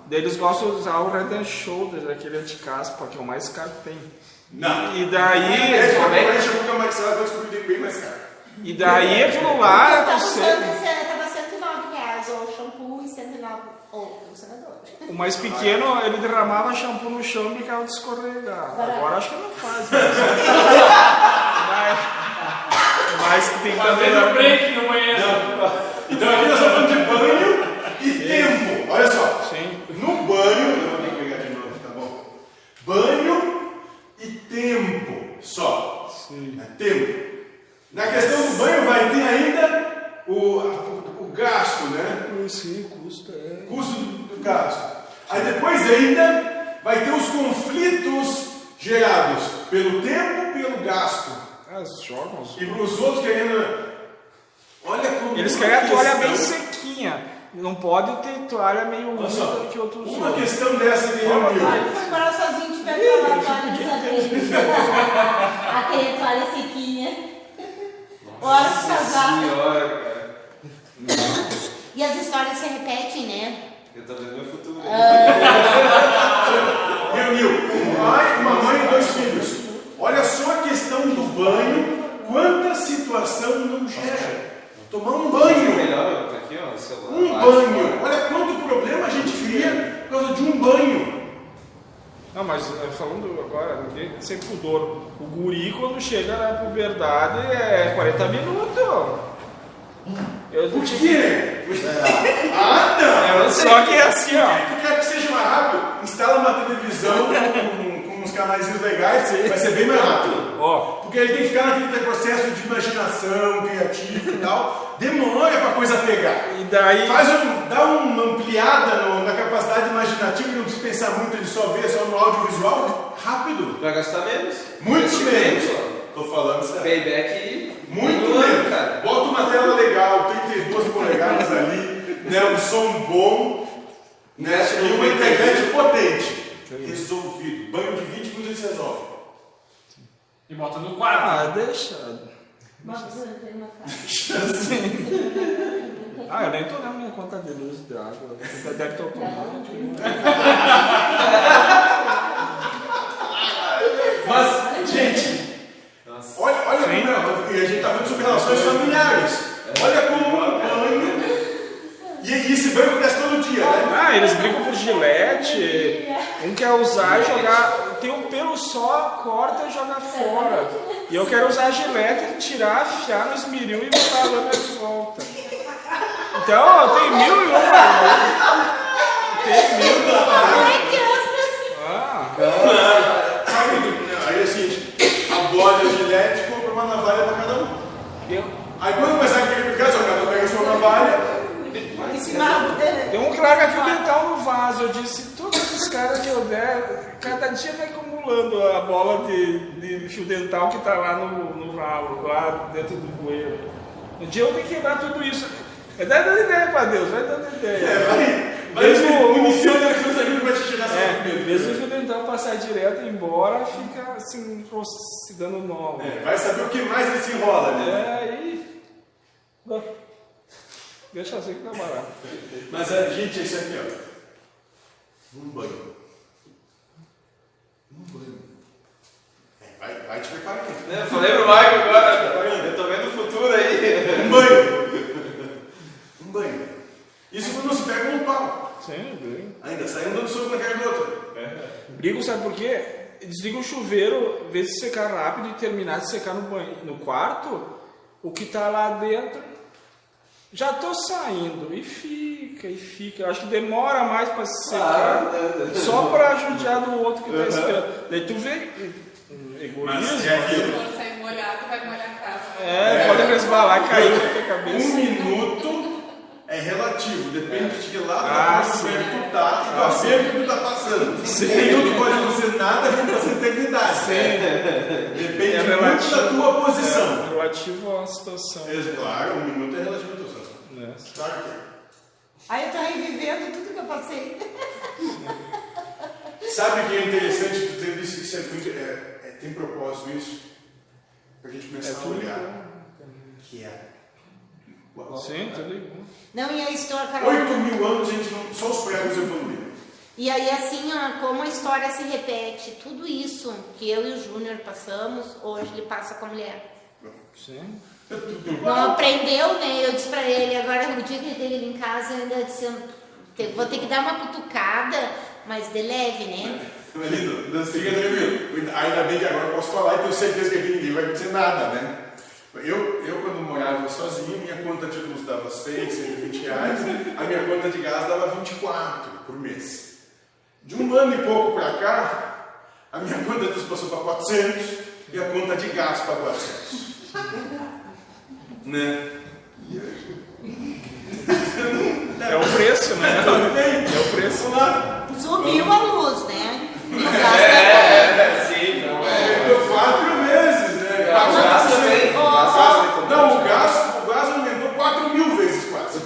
Daí eles gostam de usar o Red and Shoulders, aquele anti-caspa, que é o mais caro que tem. Não. E É, daí. quando a gente chegou com a Marcela, vai descobrir que bem mais caro. E daí aquilo lá, eu Tá não sei. custando, tava 109 reais o shampoo e 109 o condicionador. O mais pequeno, ele derramava shampoo no chão e ficava de escorregar. Barato. Agora acho que não faz mais. mas, mas que tem que Fazendo também. break no banheiro. Então aqui nós estamos falando de banho e tempo. Olha só. Sim. No banho, eu vou ter que pegar de novo, tá bom? Banho e tempo só. Sim. É tempo. Na questão do banho vai ter ainda o, o, o gasto, né? Sim, custa, é. Custo do, do gasto. Aí depois ainda vai ter os conflitos gerados pelo tempo e pelo gasto. As jogam os E para os outros querendo. Olha como. Eles querem a toalha questão- bem sequinha. Não pode ter toalha meio úmida que outros Uma questão dessa que reuniu. Olha, foi morar sozinho, tiver que lavar a toalha abelhos. Aquele toalha sequinha. Hora de Nossa casar. senhora, cara. E as histórias se repetem, né? Eu tô vendo meu futuro. Ah. reuniu um pai, uma mãe e dois filhos. Olha só a questão banho, quanta situação não gera. Tomar um banho. Melhor, tá aqui, ó, o celular. Um banho. Olha quanto problema a gente cria por causa de um banho. Não, mas eh, falando agora, ninguém sem pudor. O guri, quando chega na puberdade, é 40 minutos. Eu quê? Ah, não! É, só que é assim, ó. Tu quer que seja mais rápido? Instala uma televisão canais legais, vai ser bem mais rápido. Ó, Porque ele tem que ficar naquele processo de imaginação, criativo e tal. Demora pra coisa pegar. e daí. Faz um, dá uma ampliada no- na capacidade imaginativa, não precisa pensar muito, ele só vê só no audiovisual. Rápido. Vai gastar menos. Muito Investimento, menos. Tô falando sério. Payback Muito menos. cara. Bota uma tela legal, 32 polegadas ali, né, um som bom, né, e uma internet potente. Resolvido. Banho de 20 minutos se resolve. E bota no quarto. Ah, deixa. Ah, eu nem tô olhando minha conta de luz e de água. Deve ter automático. Mas, gente, olha, olha como é, e a gente tá falando sobre relações familiares. Olha como um banho. E, e esse banho Ah, eles brigam por gilete. Um quer usar e jogar. Tem um pelo só, corta e joga fora. E eu quero usar a gilete, tirar, afiar no esmeril e botar a lâmina de volta. Então, tem mil e uma. Tem mil e uma. Ah, Sabe, aí assim, a bola e a gilete compra uma navalha pra cada um. Aí quando começar a brigar, só cada um pega a sua navalha. Tem um que larga fio dental no vaso. Eu disse, todos os caras que eu der, cada dia vai acumulando a bola de, de fio dental que tá lá no, no ralo, lá dentro do bueiro. Um dia eu tenho que quebrar tudo isso. Vai dando ideia pra Deus, vai dando ideia. Vai, vai Mesmo- municiando as coisas ali vai te tirar essa É, primeiro. mesmo o fio dental passar direto e ir embora, fica assim, se dando nó. É, vai saber o que mais ele se enrola, né? É, aí. Deixa assim que tá barato. Mas, é, gente, é isso aqui, ó. Um banho. Um banho. É, vai, vai te preparar aqui. Eu falei pro Michael agora, eu tô vendo o futuro aí. Um banho. Um banho. Isso quando se pega no pau. Sim, bem. Ainda sai um dando soco na cara do outro. Brigo, sabe por quê? Desliga o chuveiro, vê se secar rápido e terminar de secar no, banho, no quarto, o que tá lá dentro, já tô saindo. E fica, e fica. Eu acho que demora mais pra se secar, só pra judiar do outro que tá esperando. Daí tu vê egoísmo. Mas é Se aquilo. for sair molhado, vai molhar a casa. É, pode resbalar e cair na tua cabeça. Um minuto é relativo, depende de que lado Ah, da sim. tu tá e do aperto que tu tá passando. Um minuto pode não ser nada, como passar eternidade. Depende É muito relativo. da tua posição. É, relativo à situação. É, claro, um minuto é relativo à tua situação. Claro que é. Aí eu tô revivendo tudo que eu passei. Sabe o que é interessante tu ter visto isso é muito. É, é, tem propósito isso? Pra gente começar É a olhar. Que é. Sim, tudo igual. Não, e a história, Carol. Oito mil anos a gente não. Só os pregos evoluíram. E aí, assim, ó, como a história se repete, tudo isso que eu e o Júnior passamos, hoje ele passa com a mulher. Sim. Não aprendeu, né? Eu disse pra ele, agora no dia que ele em casa, eu ainda disse, vou ter que dar uma cutucada, mas de leve, né? Lindo, não fica tranquilo. Ainda bem que agora eu posso falar e tenho certeza que aqui ninguém vai acontecer nada, né? Eu, eu quando morava sozinho, minha conta de luz dava 6, 120 reais, a minha conta de gás dava 24 por mês. De um ano e pouco pra cá, a minha conta de luz passou para 400 e a conta de gás para 400. Né? É o preço, né? Bem? É o preço. Vamos lá. Subiu a luz, né? O gasto É, sim, não é. Aumentou quatro vezes, né? O gás também. Não, o gás, o gás aumentou 4 mil vezes quase.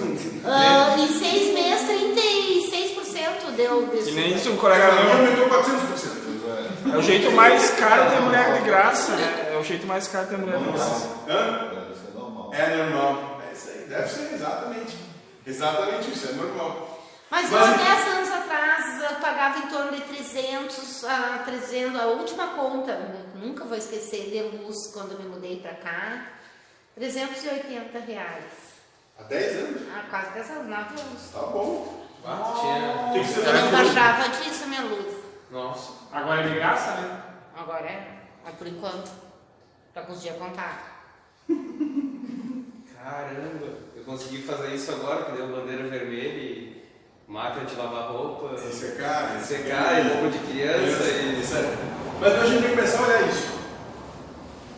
Ah, em seis meses, 36% deu Que nem isso, um colega meu. aumentou 400%. É o jeito mais caro ter mulher de graça, né? É o jeito mais caro ter mulher de graça. Hã? É normal. É. É isso aí. Deve ser exatamente. Exatamente isso, é normal. Mas Mas- há 10 anos atrás eu pagava em torno de 300 a 300, a última conta, nunca vou esquecer, de luz, quando eu me mudei pra cá, 380 reais. Há 10 anos? Ah, quase 10 anos, 9 anos. Tá bom. Ah, tinha. Tem que ser Eu não baixava disso a minha luz. Nossa. Agora é de graça, né? Agora é, mas por enquanto, pra conseguir contar. Caramba. Eu consegui fazer isso agora, que deu bandeira vermelha e máquina de lavar roupa. E secar, e Secar, e roupa de criança e. Isso é. Mas a gente tem que começar a olhar isso.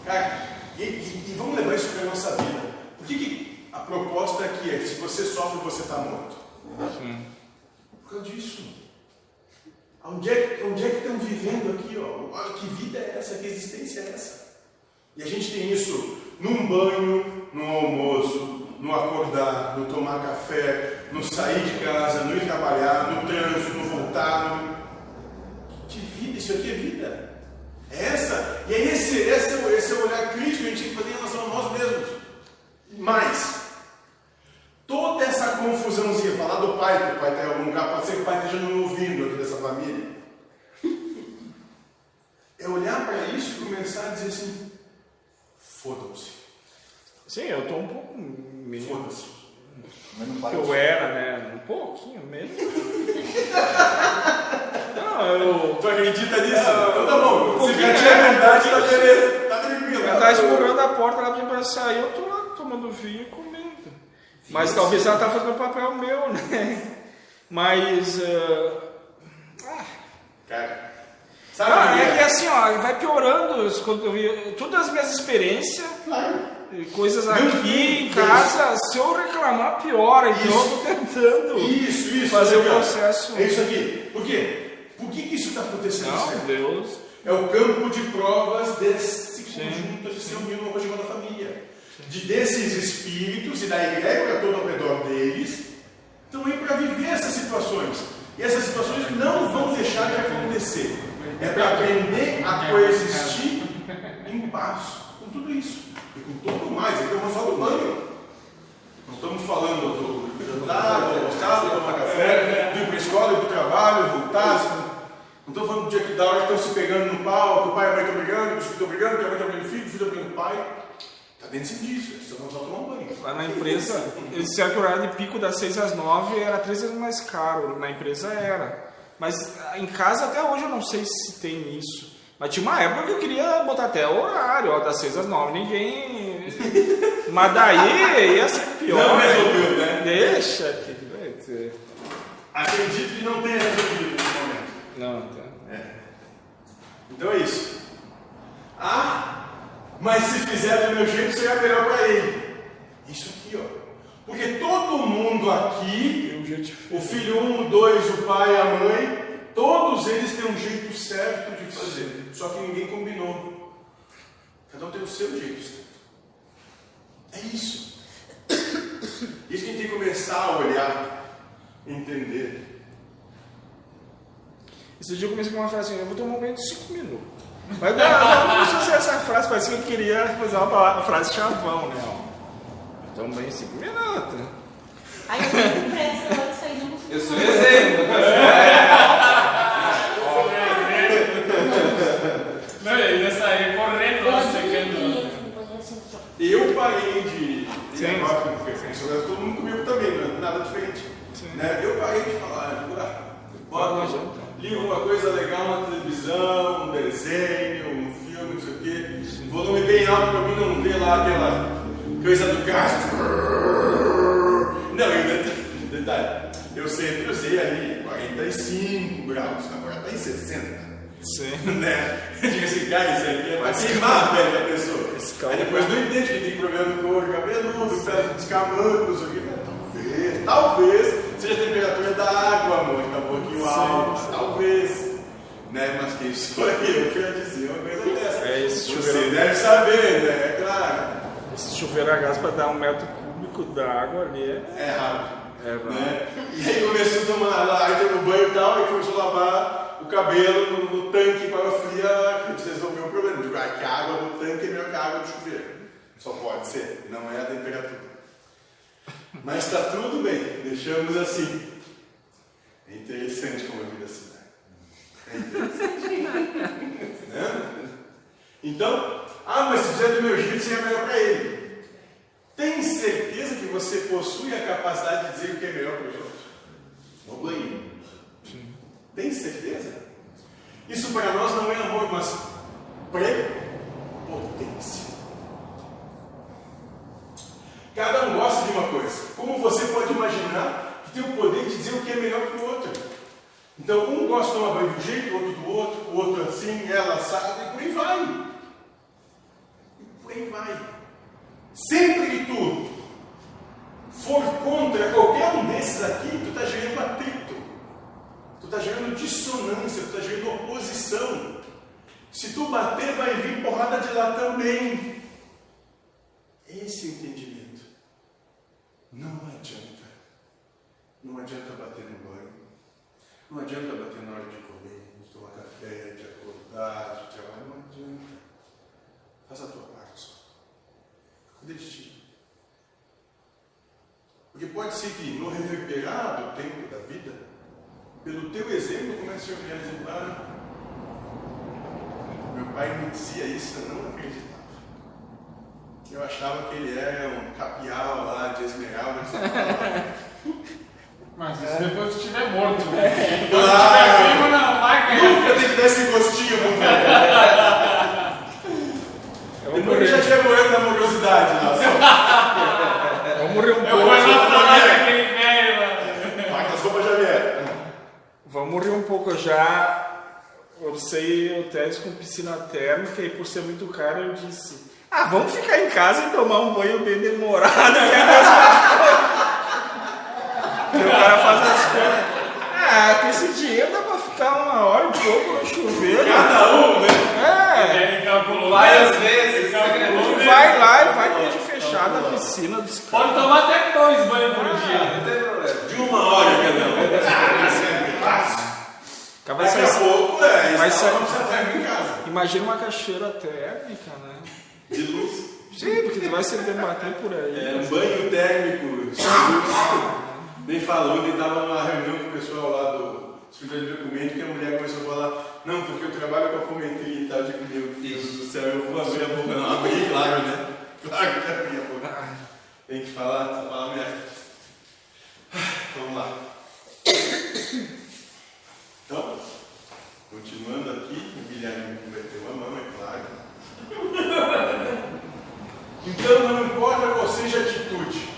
Cara, e, e- e vamos levar isso para a nossa vida. Por que, que a proposta aqui é: se você sofre, você está morto? Por causa disso. Onde é, onde é que estão vivendo aqui? Ó? Olha, Que vida é essa? Que existência é essa? E a gente tem isso num banho, no almoço, no acordar, no tomar café, no sair de casa, no ir trabalhar, no trânsito, no voltar. No... Que vida, isso aqui é vida. É essa, e é esse, esse, é esse é o olhar crítico que a gente tem que fazer em relação a nós mesmos. Mas, toda essa confusãozinha, falar do pai, que o pai está em algum lugar, pode ser que o pai esteja não ouvindo aqui dessa família. É olhar para isso e começar a dizer assim: foda-se, Sim, eu tô um pouco menos foda-se. Eu era, né? Um pouquinho mesmo. Não, eu. Tu acredita nisso? então tá bom. Se pouquinho, garantir a é, verdade, tá beleza. Tá tranquilo. Ela tá espurrando a porta lá pra sair, eu tô lá tomando vinho e comendo. Mas talvez ela tá fazendo o papel meu, né? Mas. ah, Cara, sabe Não, que é que assim, ó, vai piorando todas as minhas experiências, Claro. coisas aqui em isso. casa, se eu reclamar, piora. Então Isso. eu tô tentando Isso, isso. fazer o processo. É isso aqui. Por quê? Por que, que isso está acontecendo? Não, certo? Deus. É o campo de provas desse conjunto de ser unido numa coisa chamada família. De desses espíritos e da igreja toda ao redor deles, estão aí para viver essas situações. E essas situações não vão deixar de acontecer. É para aprender a coexistir em paz com tudo isso. E com tudo mais. Então, não só do banho. Não estamos falando do jantar, do almoçar, do tomar café, do ir para a escola, ir para o trabalho, voltar. Não estou falando do dia que da hora que estão se pegando no pau, que o pai e a mãe estão brigando, que os filhos estão brigando, que a mãe está brigando do filho, que o filho está brigando do pai. Está dentro disso, eles estão só tomar um banho. Lá na empresa, eles disseram que o horário de pico das 6 às 9 era três vezes mais caro. Na empresa era. Mas ah, em casa até hoje eu não sei se tem isso. Mas tinha uma época que eu queria botar até o horário, ó, das 6 às 9. Ninguém. Mas daí ia ser pior. Não resolveu, né? Deixa, filho. Acredito que não tenha resolvido nesse momento. Não, tá. Então é isso. Ah, mas se fizer do meu jeito, será melhor para ele. Porque todo mundo aqui, o filho um, o dois, o pai a mãe, todos eles têm um jeito certo de fazer. Só que ninguém combinou. Cada um tem o seu jeito certo. É isso. Isso que a gente tem que começar a olhar, entender. Esse dia eu comecei com uma frase assim, eu vou tomar um banho de 5 minutos. Mas não, não, não essa frase, parece que eu queria fazer uma, palavra, uma frase chavão, né? ó. Eu tomo banho de 5 minutos. Aí eu tenho pressa, eu isso aí não Eu sou exemplo. Não, ele ia sair correndo lá secando. Eu parei de. Sim. Todo mundo comigo também, não é nada diferente. Né? Eu parei de falar, ah, bota, liga uma coisa legal na televisão, um desenho, um filme, não sei o quê. Volume bem alto pra mim não ver lá aquela coisa do gás. Não, e detalhe, eu sempre usei ali 45 graus, agora tá em 60 Sim. né? Diga assim, cara, isso aqui é pra queimar a pele da pessoa. Esse calor. Aí depois não entende que tem problema no couro cabeludo, pele descamando, não sei o que. Talvez, talvez seja a temperatura da água, amor, que tá um pouquinho Sim, alta, talvez. Né? Mas que isso aí, eu quero dizer uma coisa dessa. É, esse Você deve saber, né? É claro. Esse chuveiro a gás para dar um metro cúbico d'água ali é. É rápido. É rápido. né? E aí começou a tomar lá, aí teve o banho e tal, e começou a lavar o cabelo no, no tanque com água fria, que vocês vão ver o problema. Digo, ah, que a água do tanque é melhor que a água do chuveiro. Só pode ser, não é a temperatura. Mas está tudo bem, deixamos assim. É interessante como a vida se dá. É interessante. né? Então, ah, mas se fizer do meu jeito, seria melhor para ele. Tem certeza que você possui a capacidade de dizer o que é melhor para os outros? No banho. Tem certeza? Isso para nós não é amor, mas prepotência. Cada um gosta de uma coisa. Como você pode imaginar que tem o poder de dizer o que é melhor para o outro? Então, um gosta de tomar banho de um jeito, outro do outro, o outro assim, ela assada, e por aí vai. Vai. Sempre que tu for contra qualquer um desses aqui, tu está gerando atrito. Tu está gerando dissonância, tu está gerando oposição. Se tu bater, vai vir porrada de lá também. Esse é entendimento. Não adianta. Não adianta bater no banho. Não adianta bater na hora de comer, de tomar café, de acordar, de trabalhar. Não adianta. Faz a tua parte só. Cuida de ti. Porque pode ser que no reverberar do tempo da vida, pelo teu exemplo, comece a olhar exemplar. Meu pai me dizia isso, eu não acreditava. Eu achava que ele era um capial lá de esmeralda. Mas isso depois que estiver morto, né? É. Claro. vivo, não cair. Nunca tem que dar esse gostinho Eu Depois que já morrer, estiver morando na morosidade lá. Só. eu vou morrer um Eu vou lá pouco. as roupas já vieram. Vamos morrer um pouco eu já. Orcei hotéis com piscina térmica e por ser muito caro eu disse: Ah, vamos ficar em casa e tomar um banho bem demorado. que é a mesma coisa." E o cara faz as coisas. Ah, com esse dinheiro dá pra ficar uma hora e pouco no chuveiro. Cada um, né? É. Ele calculou. Várias vezes. Vai lá e vai ter de fechada a piscina dos caras. Pode tomar até dois banhos por dia. Não tem problema. De uma hora cada um. Sempre fácil. O cara vai Daqui a sair- pouco, é, Vai sair- uma piscina térmica em casa. Imagina uma cachoeira térmica, né? De luz. Sim, porque tu vai se debater por aí. É, um banho térmico. Nem falou, nem estava numa reunião com o pessoal lá do escritório de documento que a mulher começou a falar, não, porque eu trabalho com a fometria e tal, eu digo, meu Deus do céu, eu vou abrir a boca. Não, abri, claro, né? Claro que abri a boca. Tem que falar, falar merda. Vamos lá. Então, continuando aqui, o Guilherme converteu a mão, é claro. Então não importa qual seja a atitude,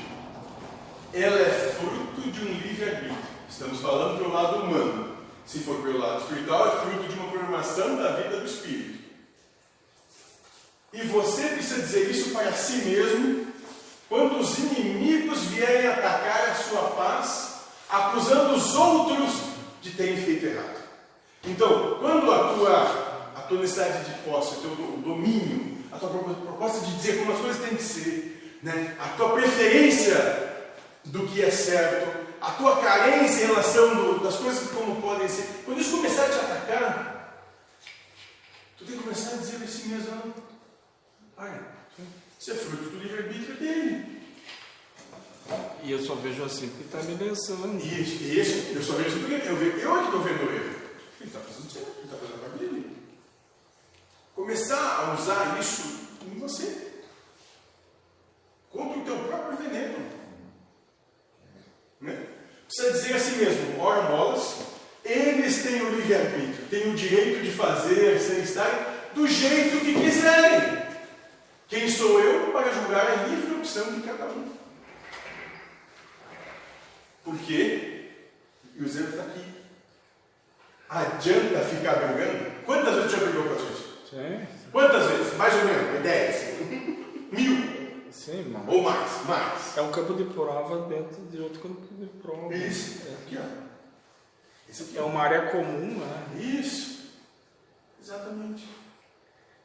ela é fruto de um livre-arbítrio. Estamos falando pelo lado humano. Se for pelo lado espiritual, é fruto de uma programação da vida do espírito. E você precisa dizer isso para si mesmo quando os inimigos vierem atacar a sua paz, acusando os outros de terem feito errado. Então, quando a tua, a tua necessidade de posse, o teu do- domínio, a tua propo- proposta de dizer como as coisas têm que ser, né? a tua preferência do que é certo, a tua carência em relação do- das coisas como podem ser, quando isso começar a te atacar, tu tem que começar a dizer para si mesmo, olha, isso é fruto do livre-arbítrio dele. E eu só vejo assim porque tá me. Isso, isso, eu só vejo porque eu, ve- eu é que estou vendo ele. Ele está fazendo certo, ele está fazendo a parte dele. Começar a usar isso em você. Contra o teu próprio veneno. Né? Precisa dizer a si mesmo, ora bolas, eles têm o livre-arbítrio, têm o direito de fazer, sem estar do jeito que quiserem. Quem sou eu para julgar a livre opção de cada um? Porque, e o exemplo está aqui, adianta ficar brigando? Quantas vezes já brigou com a gente? Quantas vezes? Mais ou menos? Dez? Mil? Sim. Ou mais? Mais. É um campo de prova dentro de outro campo de prova. Isso. Aqui, ó. Esse aqui, É uma área comum, né? Isso. Exatamente.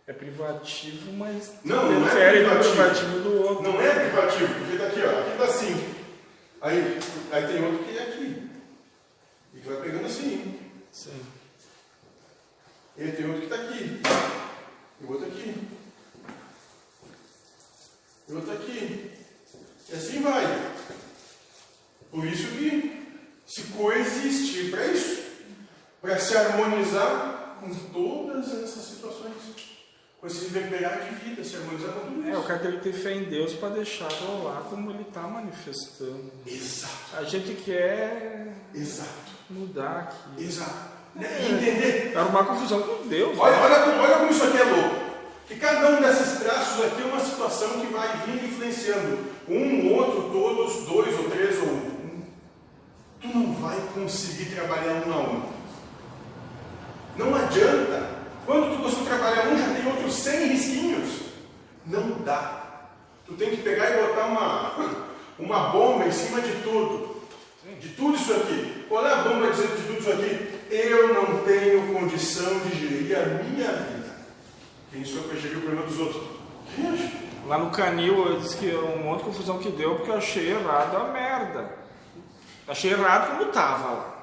É privativo, mas Não, não é privativo. privativo do outro. Não é privativo, porque tá aqui, ó. Aqui tá assim. Aí, aí tem outro que é aqui. E que vai pegando assim. Sim. E aí tem outro que tá aqui. E outro aqui. Outro aqui. E assim vai. Por isso que se coexistir para isso, para se harmonizar com todas essas situações, com esse reverberar de vida, se harmonizar com tudo É, o isso. cara tem que ter fé em Deus para deixar rolar como ele está manifestando. Exato, A gente quer exato, mudar aqui. exato. E entender Arrumar confusão com Deus. Olha, né? olha, olha como isso aqui é louco. Que cada um desses traços aqui é uma situação que vai vindo influenciando um, outro, todos, dois ou três ou um. Tu não vai conseguir trabalhar um a um. Não adianta. Quando tu conseguir trabalhar um, já tem outros 100 risquinhos. Não dá. Tu tem que pegar e botar uma, uma bomba em cima de tudo. De tudo isso aqui. Qual é a bomba dizendo de tudo isso aqui? Eu não tenho condição de gerir a minha vida. Quem sou eu para gerir o problema dos outros? Lá no canil eu disse que é um monte de confusão que deu porque eu achei errado a merda. Achei errado como tava lá.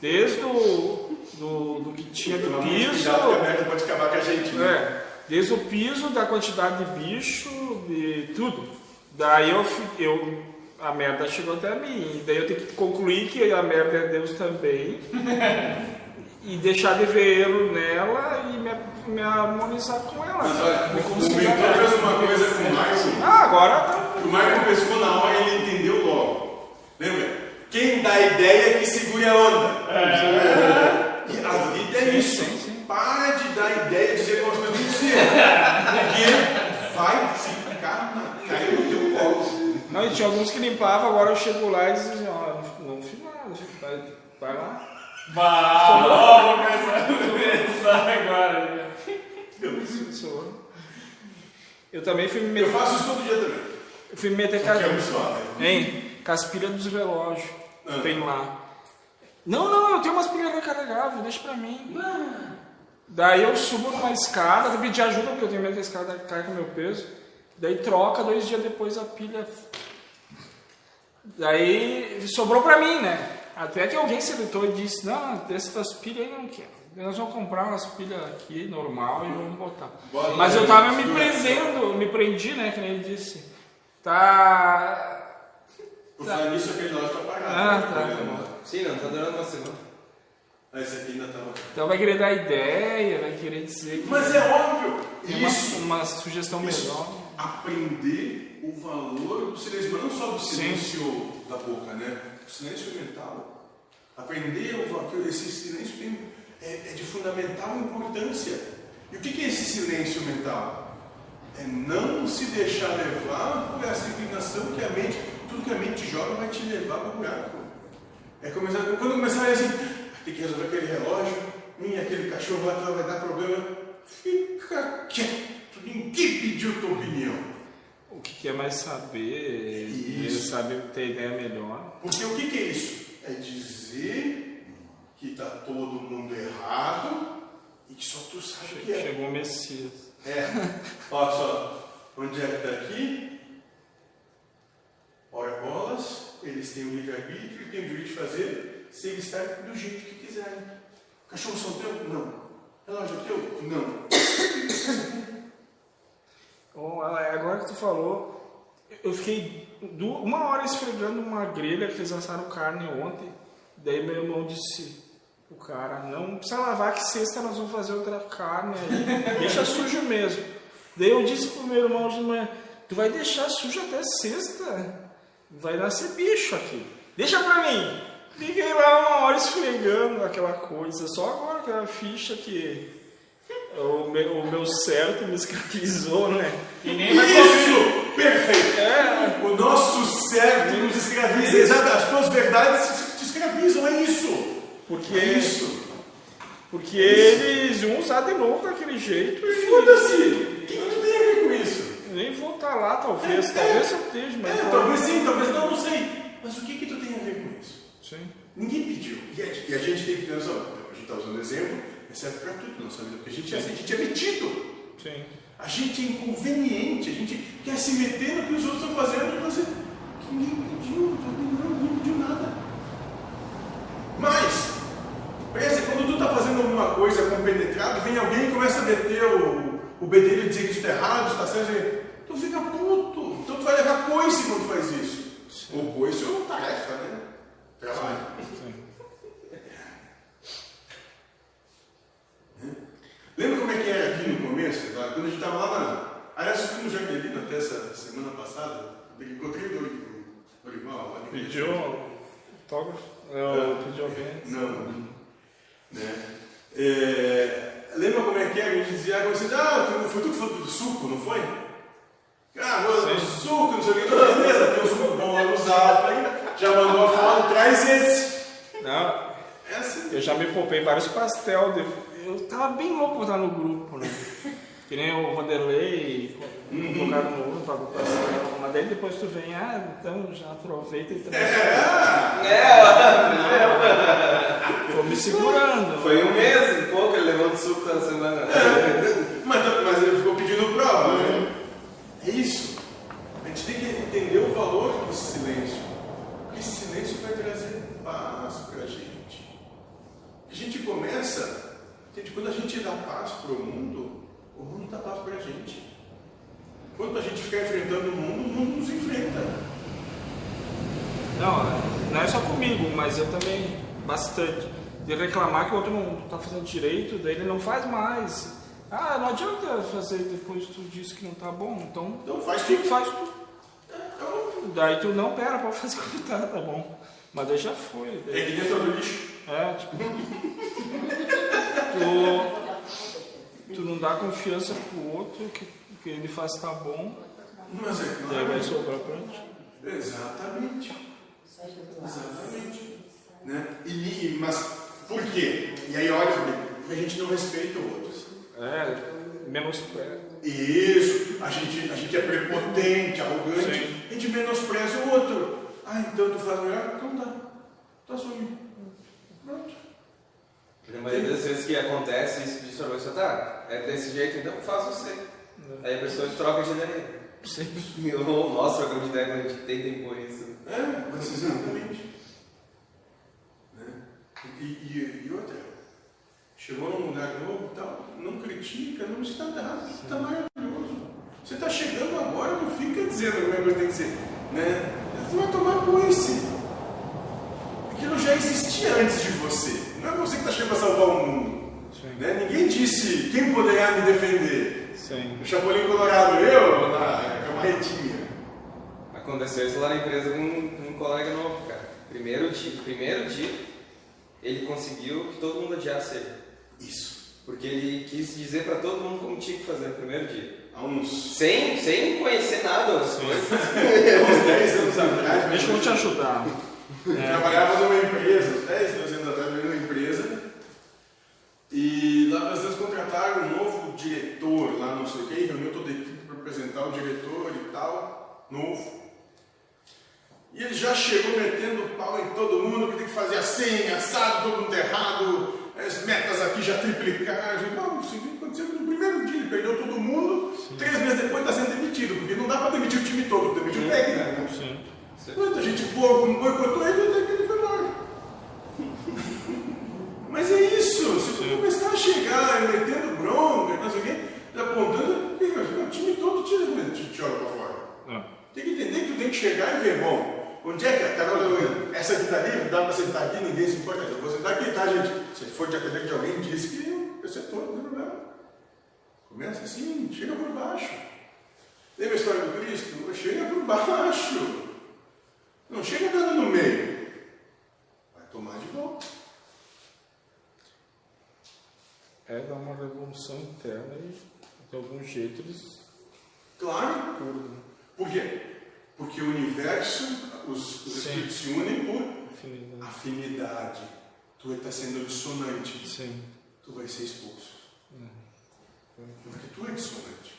Desde o do, do que tinha de muito piso. Cuidado que a merda pode acabar com a gente. né? É, desde o piso, da quantidade de bicho, de tudo. Daí eu, eu a merda chegou até mim. Daí eu tenho que concluir que a merda é Deus também. e deixar de ver erro nela e me, me harmonizar com ela. Mas olha, Me o mentor fez uma coisa com o Marco. Ah, agora tá. O Marco pescou na hora e ele entendeu logo. Lembra? Quem dá ideia que segure a onda. É. E a vida é Sim, isso. sim, sim. Para de dar ideia e dizer que ser. Porque vai ficar na cara do teu colo. Não, e tinha alguns que limpavam, agora eu chego lá e diz assim, ó, não, não fiz nada, vai, vai lá. Bah, vou começar, começar agora. né? Sou. Eu também fui me Eu meter, faço isso todo dia também. eu fui me meter é com suave. Hein? Com as pilhas dos relógios. Ah. Tem lá. Não, não, eu tenho umas pilhas recarregáveis, deixa pra mim. Daí eu subo numa escada, eu pedi ajuda porque eu tenho medo que a escada cai com o meu peso. Daí troca, dois dias depois a pilha. Daí sobrou pra mim, né? Até que alguém se irritou e disse, não, dessas pilhas aí não quero. Nós vamos comprar umas pilhas aqui, normal, e vamos botar. Bota Mas eu tava me prendendo, me prendi, né? Que nem ele disse. Tá. Por falar nisso, aquele relógio tá apagado. Ah, tá, tá. Sim, não, tá durando uma semana. Ah, esse aqui ainda tava. Então vai querer dar ideia, vai querer dizer que Mas é óbvio. uma, Isso. uma sugestão Isso. melhor. Aprender o valor do silêncio, mas não só do Sim. silêncio da boca, né? Silêncio mental. Aprender esse silêncio é, é de fundamental importância. E o que é esse silêncio mental? É não se deixar levar por essa inclinação que a mente, tudo que a mente joga vai te levar para o buraco. É começar, quando começar a assim, "Ah, tem que resolver aquele relógio, hum, aquele cachorro lá vai dar problema, fica quieto, ninguém pediu tua opinião. O que quer mais saber, Isso. sabe ter ideia melhor. Porque o que, que é isso? É dizer que está todo mundo errado e que só tu sabe o que é. Chegou o Messias. É, olha só, onde é que está aqui? Ora bolas, eles têm o livre-arbítrio e têm o direito de fazer se eles estarem do jeito que quiserem. Cachorro são teu? Não. Relógio é teu? Não. Bom, agora que tu falou, eu fiquei uma hora esfregando uma grelha que eles assaram carne ontem. Daí meu irmão disse, o cara, não precisa lavar que sexta nós vamos fazer outra carne aí. Deixa sujo mesmo. Daí eu disse pro meu irmão de manhã, tu vai deixar sujo até sexta? Vai nascer bicho aqui. Deixa pra mim. Fiquei lá uma hora esfregando aquela coisa. Só agora aquela ficha que o meu, o meu certo me escravizou, né? E nem vai. Isso! Perfeito! É, O nosso certo nos escraviza. Exato, as tuas verdades te escravizam, é isso. porque, É isso. porque eles iam usar de novo daquele jeito e Foda-se! O que, tu tem a ver com isso? nem voltar lá, talvez. É, Talvez eu esteja, mas. É, talvez sim, talvez não, não sei. Mas o que, que tu tem a ver com isso? Sim. Ninguém pediu. E a, e a gente tem que ter noção. A gente está usando exemplo, serve para tudo na nossa vida. Porque a gente, é, a gente é metido. Sim. A gente é inconveniente. A gente quer se meter no que os outros estão fazendo e. Que ninguém pediu, não, ninguém pediu nada. Mas, pensa, quando tu está fazendo alguma coisa compenetrado, vem alguém e começa a meter o, o bedelho e dizer que isso está errado, está certo, tu fica puto. Então tu vai levar coice quando faz isso. O coice é uma tarefa, né? Trabalho. Lembra como é que era aqui no começo? Tá? Quando a gente estava lá na. Aliás, eu fui no Jaquelino até essa semana passada, encontrei o Dorival. Pediu autógrafo? É não, pediu alguém? Não. Né? É, lembra como é que era? A gente dizia, ah, você, ah foi tu que falou do suco, não foi? Ah, mano, suco, não sei o que, beleza, tem um suco bom lá no Zafra, já mandou a foto, traz esse. Não. É assim. Eu já me poupei vários pastel de eu tava bem louco pra estar no grupo, né? Que nem o Vanderlei, colocaram no pastel. Mas daí depois tu vem, ah, então já aproveita e traz. Tô me segurando. Foi um mês e pouco ele levando suco toda semana. Mas, mas ele ficou pedindo prova, né? É isso. A gente tem que entender o valor desse silêncio. Porque esse silêncio vai trazer paz pra gente. A gente começa, entende? quando a gente dá paz pro mundo, o mundo dá paz pra gente. Quando a gente ficar enfrentando o mundo, o mundo nos enfrenta. Não, não é só comigo, mas eu também, bastante. De reclamar que o outro não tá fazendo direito, daí ele não faz mais. Ah, não adianta fazer depois tu disse que não tá bom, então, Então faz tu tudo. faz tu. Então, Daí tu não pera pra fazer como tá, tá bom. Mas daí já foi. é Daí, que dentro do lixo. É, tipo. tu, tu não dá confiança pro outro que que ele faz tá bom, Mas é daí vai claro. sobrar pra ti. Exatamente. Exatamente. Né? E, e- mas por quê? E aí olha, porque a gente não respeita o outro. É, menospreza. Isso, a gente, a gente é prepotente, arrogante, Sim. a gente menospreza o outro. Ah, então tu faz melhor? Então tá. Tá sumindo. Pronto. Na maioria das vezes que acontece isso de sorvete, você tá, é desse jeito, então faz você. Aí a pessoa troca de ideia. Sim. E o nosso trocamos de ideia quando a gente tenta impor isso. É, mas exatamente. Né? E, e, e outra, chegou num lugar novo e tal, não critica, não está errado, está maravilhoso. Você está chegando agora, não fica dizendo como é que tem que ser. Né? Você vai tomar coice. Aquilo já existia antes de você. Não é você que está chegando a salvar o mundo. Né? Ninguém disse quem poderá me defender. Sim. O Chapolin Colorado, eu, lá, é uma retinha. Aconteceu isso lá na empresa com um, um colega novo, cara. Primeiro dia, primeiro dia, ele conseguiu que todo mundo odiasse ele. Isso. Porque ele quis dizer pra todo mundo como tinha que fazer no primeiro dia. Há uns, Sem, sem conhecer nada das coisas. há uns 10 anos atrás, Deixa eu te ajudar. Eu trabalhava numa empresa, uns 10, 12 anos e lá nós vamos contratar um novo diretor lá, não sei o que, reuniu toda a equipe para apresentar o diretor e tal, novo. E ele já chegou metendo pau em todo mundo, que tem que fazer assim, assado, todo mundo errado, as metas aqui já triplicaram. Não, isso aconteceu no primeiro dia, ele perdeu todo mundo, três meses depois está sendo demitido, porque não dá para demitir o time todo, demitir o técnico. né? Sim. Quanta gente boa boicotou ele ele foi embora. Mas é isso, se tu começar a chegar metendo bronca, não sei o quê, apontando, o time todo te, te, joga pra fora. É. Tem que entender que tu tem que chegar e ver, bom, onde é que é? Tá, olha, essa aqui tá livre, dá pra sentar aqui, ninguém se importa. Eu vou sentar aqui, tá, gente? Se for de atender que alguém disse que eu sentou, não tem problema. Começa assim, chega por baixo. Lembra a história do Cristo? Chega por baixo. Não chega dando no meio. Vai tomar de volta. É dar uma revolução interna e de algum jeito eles Claro. curam. Por quê? Porque o universo, os, os espíritos se unem por Afinidade. afinidade. Tu está sendo dissonante. Sim. Tu vai ser expulso. Porque tu é dissonante.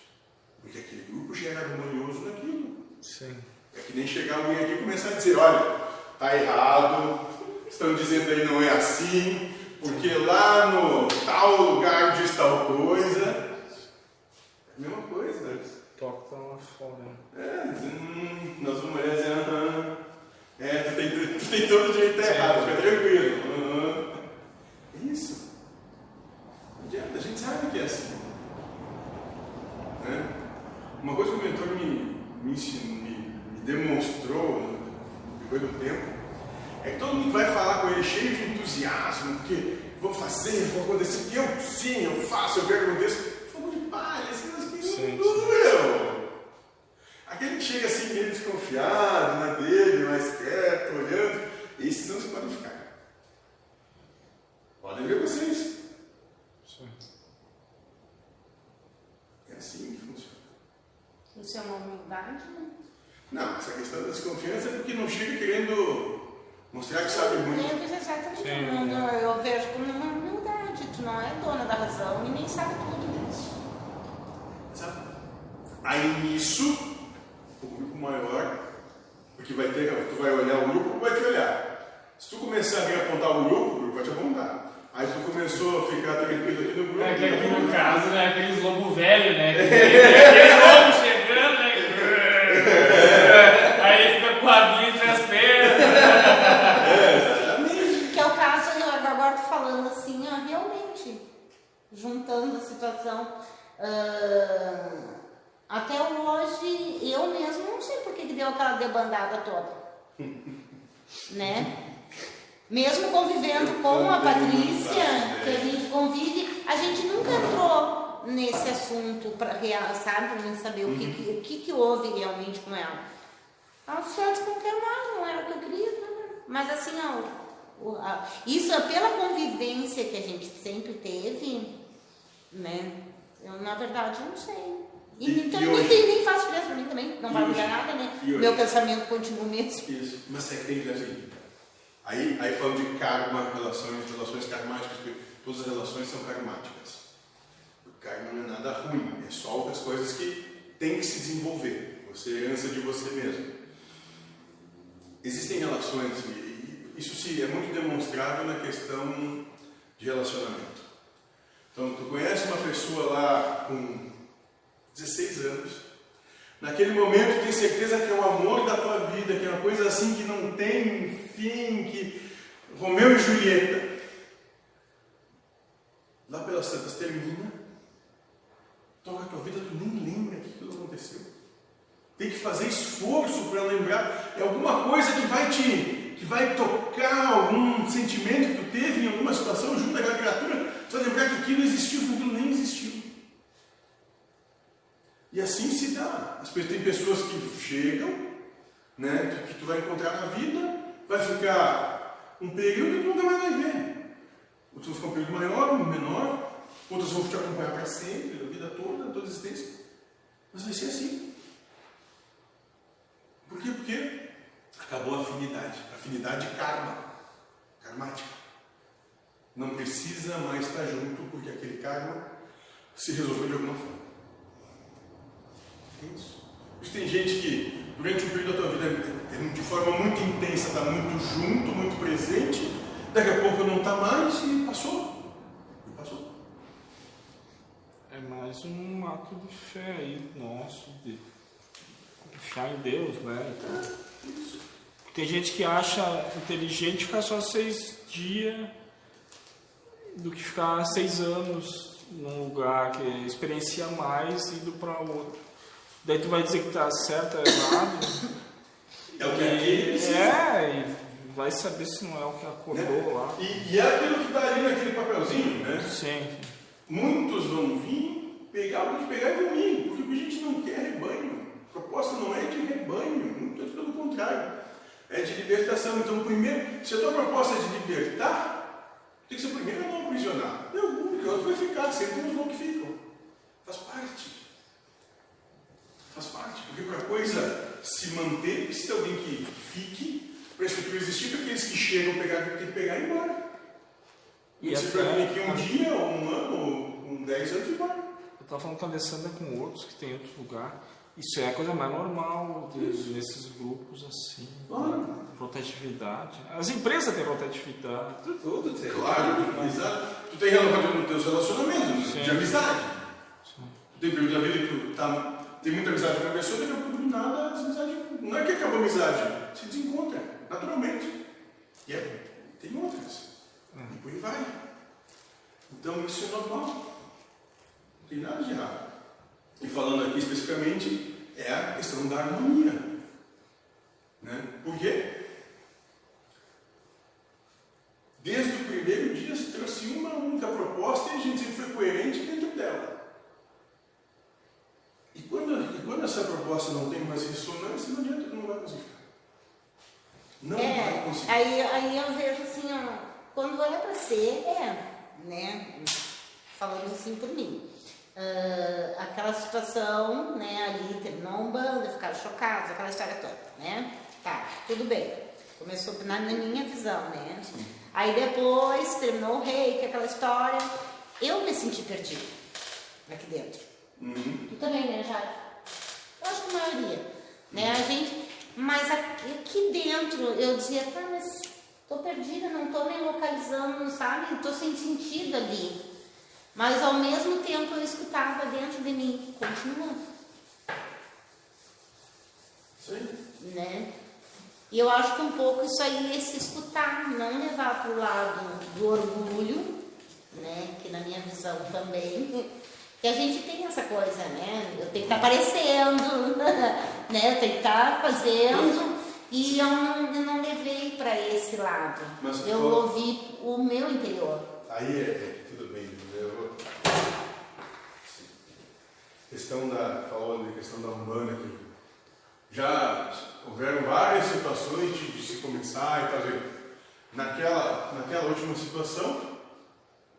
Porque aquele grupo já era harmonioso naquilo. Sim. É que nem chegar alguém aqui e começar a dizer, olha, tá errado, estão dizendo aí não é assim, porque lá no tal lugar diz tal coisa. É a mesma coisa. Toca lá fora. É, hum, nós vamos olhar e dizer, aham. É, tu tem, tu tem todo o direito errado, fica tranquilo. É isso. Não adianta, a gente sabe que é assim. Né? Uma coisa que o mentor me, me, ensinou, me, me demonstrou né, depois do tempo é que todo mundo vai falar com ele cheio de entusiasmo, porque vou fazer, vou acontecer, que eu sim, eu faço, eu quero que aconteça. Fogo de palha, assim, mas que Sim, não duram. Aquele que chega assim meio desconfiado, na dele, mais quieto, olhando, esses são os que pode ficar. Podem ver vocês. É assim que funciona. Isso é uma humildade? Não, essa questão da desconfiança é porque não chega querendo mostrar que sabe muito. É, exatamente. Sim, Não, não, eu vejo como uma humildade. Tu não é dona da razão e nem sabe tudo disso. Aí nisso, o grupo maior, porque vai ter, tu vai olhar o grupo, vai te olhar. Se tu começar a vir apontar o grupo, o grupo vai te apontar. Aí tu começou a ficar tranquilo aqui no grupo. É que aqui no caso, né, aqueles lobo velho, né? que tem Aquele lobo chegando, né? Aí fica com o rabinho entre as pernas. Exatamente. Que é o caso, eu agora tô falando assim, ó, realmente, juntando a situação. ah, até hoje, eu mesmo não sei por que deu aquela debandada toda. né? Mesmo convivendo com a Patrícia, que a gente convive, a gente nunca entrou nesse assunto para sabe, para mim saber o, que, que- o que, que houve realmente com ela. Ela só desconfirmava, não era o que eu queria, né? mas assim, ó, isso é pela convivência que a gente sempre teve, né? Eu, na verdade, não sei. E, E- então, e nem, hoje? nem faço diferença pra mim também, não vai mudar nada, né? Meu pensamento continua o mesmo. Isso. Mas é que tem assim. Aí, aí falando de karma, relações, relações karmáticas, porque todas as relações são karmáticas. O karma não é nada ruim, é só outras coisas que tem que se desenvolver. Você é herança de você mesmo. Existem relações, e isso se é muito demonstrado na questão de relacionamento. Então, tu conhece uma pessoa lá com 16 anos, naquele momento tem certeza que é o amor da tua vida, que é uma coisa assim que não tem fim, que Romeu e Julieta. Lá pelas tantas termina, toca a tua vida, tu nem lembra que aquilo aconteceu. Tem que fazer esforço para lembrar. É alguma coisa que vai te, que vai tocar algum sentimento que tu teve em alguma situação junto daquela criatura. Tu vai lembrar que aquilo existiu, que aquilo nem existiu. E assim se dá. Tem pessoas que chegam, né, que tu vai encontrar na vida, vai ficar um período e tu nunca mais vai ver. Outros vão ficar um período maior, um menor, outros vão te acompanhar para sempre, a vida toda, a tua existência. Mas vai ser assim. Por quê? Porque acabou a afinidade. Afinidade karma, karmática. Não precisa mais estar junto porque aquele karma se resolveu de alguma forma. É isso. Isso tem gente que durante um período da tua vida é de forma muito intensa, está muito junto, muito presente, daqui a pouco não está mais e passou. E passou. É mais um ato de fé aí nosso, de confiar em Deus, né? Então, tem gente que acha inteligente ficar só seis dias do que ficar seis anos num lugar que experiencia mais indo para outro. Daí tu vai dizer que tá certo ou errado. É o que aquele precisa. É, e vai saber se não é o que acordou lá. E, e é aquilo que está ali naquele papelzinho, né? Sim. Muitos vão vir, pegar o que pegar e vão ir, porque a gente não quer rebanho. A proposta não é de rebanho, muito pelo contrário. É de libertação. Então, primeiro, se a tua proposta é de libertar, tem que ser primeiro não aprisionar. Tem algum, que outro vai ficar, sempre uns que ficam. Faz parte. Faz parte. Porque para a coisa se manter, precisa alguém que fique, para a estrutura existir, para aqueles que chegam pegar, tem que pegar e ir embora. E se for vir aqui um dia, ou um ano, ou um dez anos, e vai. Eu estava falando com a Alessandra com outros que tem em outro lugar. Isso é a coisa mais normal de- nesses grupos assim. Claro. Rotatividade. As empresas têm rotatividade. Tudo tem. Claro, exato. Tu tem relação nos teus relacionamentos, Sim. de amizade. Tu tem período da vida que tu tá, tem muita amizade com a pessoa, daqui a pouco do nada, a amizade, não é que acabou a amizade, se desencontra, naturalmente. E é, tem outras. E por aí vai. Então isso é normal. Não tem nada de errado. E falando aqui especificamente, é a questão da harmonia. Né? Por quê? Desde o primeiro dia se trouxe uma única proposta e a gente sempre foi coerente dentro dela. E quando, e quando essa proposta não tem mais ressonância, não adianta, não vai conseguir. Não vai É, conseguir. aí, aí eu vejo assim, ó, quando é pra ser, é, né? Falando assim por mim. Ah, aquela situação, né, ali terminou um bando, ficaram chocados, aquela história toda, né? Tá, tudo bem. Começou na, na minha visão, né? Aí depois terminou o rei, que aquela história. Eu me senti perdida aqui dentro. Tu também, né, Jade? Eu acho que a maioria. Né? A gente. Mas aqui, aqui dentro eu dizia, tá, mas tô perdida, não tô me localizando, sabe? Tô sem sentido ali. Mas ao mesmo tempo eu escutava dentro de mim, continua, aí. né? E eu acho que um pouco isso aí é se escutar, não levar para o lado do orgulho, né? Que na minha visão também. Que a gente tem essa coisa, né? Eu tenho que estar aparecendo, né? Eu tenho que estar fazendo. E eu não, eu não levei para esse lado. Mas eu ouvi o meu interior. Aí é, é, entendeu? Questão da, falando de questão da Umbanda aqui, já houveram várias situações de, de se começar e fazer. Naquela, naquela última situação,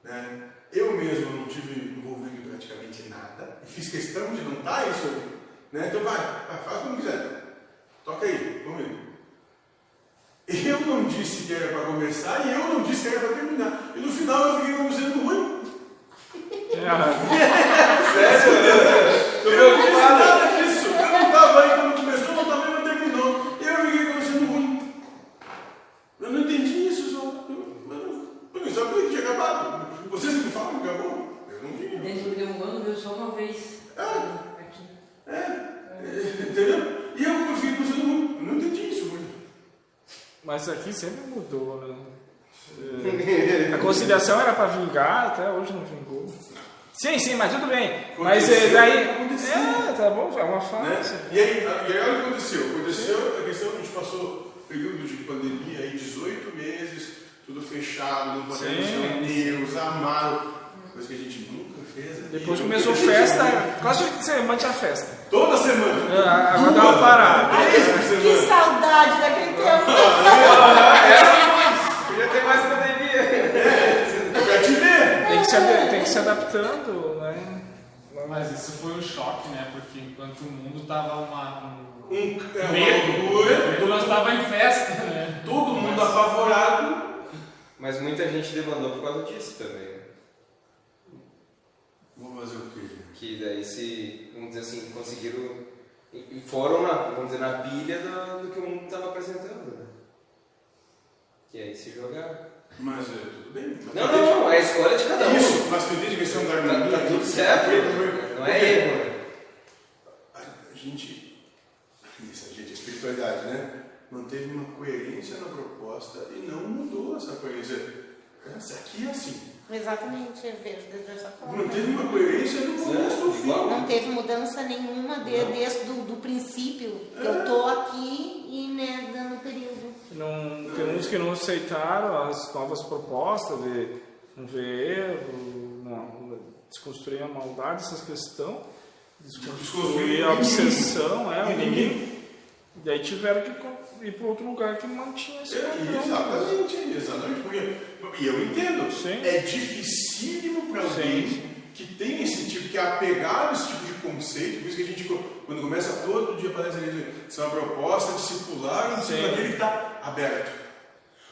né, eu mesmo não tive envolvido em praticamente nada, e fiz questão de não estar isso aí. Né? Então vai, vai, faz como quiser. Toca aí, ver. Eu não disse que era para começar e eu não disse que era para terminar. E no final eu fiquei como sendo ruim. Eu não disse nada disso. Eu não estava aí quando começou, não estava aí quando terminou. E eu fiquei como sendo ruim. Eu não entendi isso, só. Eu, eu, não- eu não sabia que tinha acabado. Vocês me falam que acabou? Eu não vi. Dentro de um ano, viu só uma vez. Aqui. É, entendeu? E eu como fiquei como sendo ruim. Eu não entendi isso, ruim. Mas aqui sempre mudou, né? É, A conciliação era pra vingar, até hoje não vingou. Sim, sim, mas tudo bem. Mas é, Aconteceu, daí. aconteceu. É, tá bom, é uma Né? fase. E, aí, e aí olha o que aconteceu. Aconteceu a questão que a gente passou período de pandemia aí, 18 meses, tudo fechado, não podemos Sim. reunir, amado. Coisa que a gente nunca fez. aqui. Depois Nunca começou festa, quase que você mantinha a festa. Toda semana. É, agora dá uma parada. Que semana. saudade daquele tempo. Podia ter mais pandemia. Pra te ver. Tem que se, tem que se adaptando, né? Mas isso foi um choque, né? Porque enquanto o mundo tava uma, um Um, é, medo, loucura. nós tava em festa, né? Todo mundo apavorado. Mas muita gente demandou por causa disso também. Vou fazer o quê? Que daí se, vamos dizer assim, conseguiram. Foram na, vamos dizer, na pilha do, do que o mundo estava apresentando. Né? Que aí se jogaram. Mas é, tudo bem. Mas Não, não, não, é a escolha de cada um. Isso, mas tu entende a questão da harmonia? Tá, tá tudo certo, não é erro. né? A gente, isso, a gente, a espiritualidade, né? Manteve uma coerência na proposta e não mudou essa coerência. Essa aqui é assim. Exatamente, eu vejo dessa forma. Manteve uma coerência do começo ao fim. Não teve mudança nenhuma de- desde do, do princípio. Eu tô aqui e né, dando período. Não, tem uns que não aceitaram as novas propostas de não ver erro, não, desconstruir a maldade, essas questões, Desconstruir a obsessão, é, o inimigo. E aí tiveram que ir para outro lugar que mantinha esse É, padrão. exatamente, exatamente. Porque, e eu entendo, Sim. é dificílimo para alguém Sim. que tem esse tipo, que é apegado a esse tipo de conceito, por isso que a gente, quando começa todo dia, parece que isso é uma proposta discipular Sim. daquele que está aberto.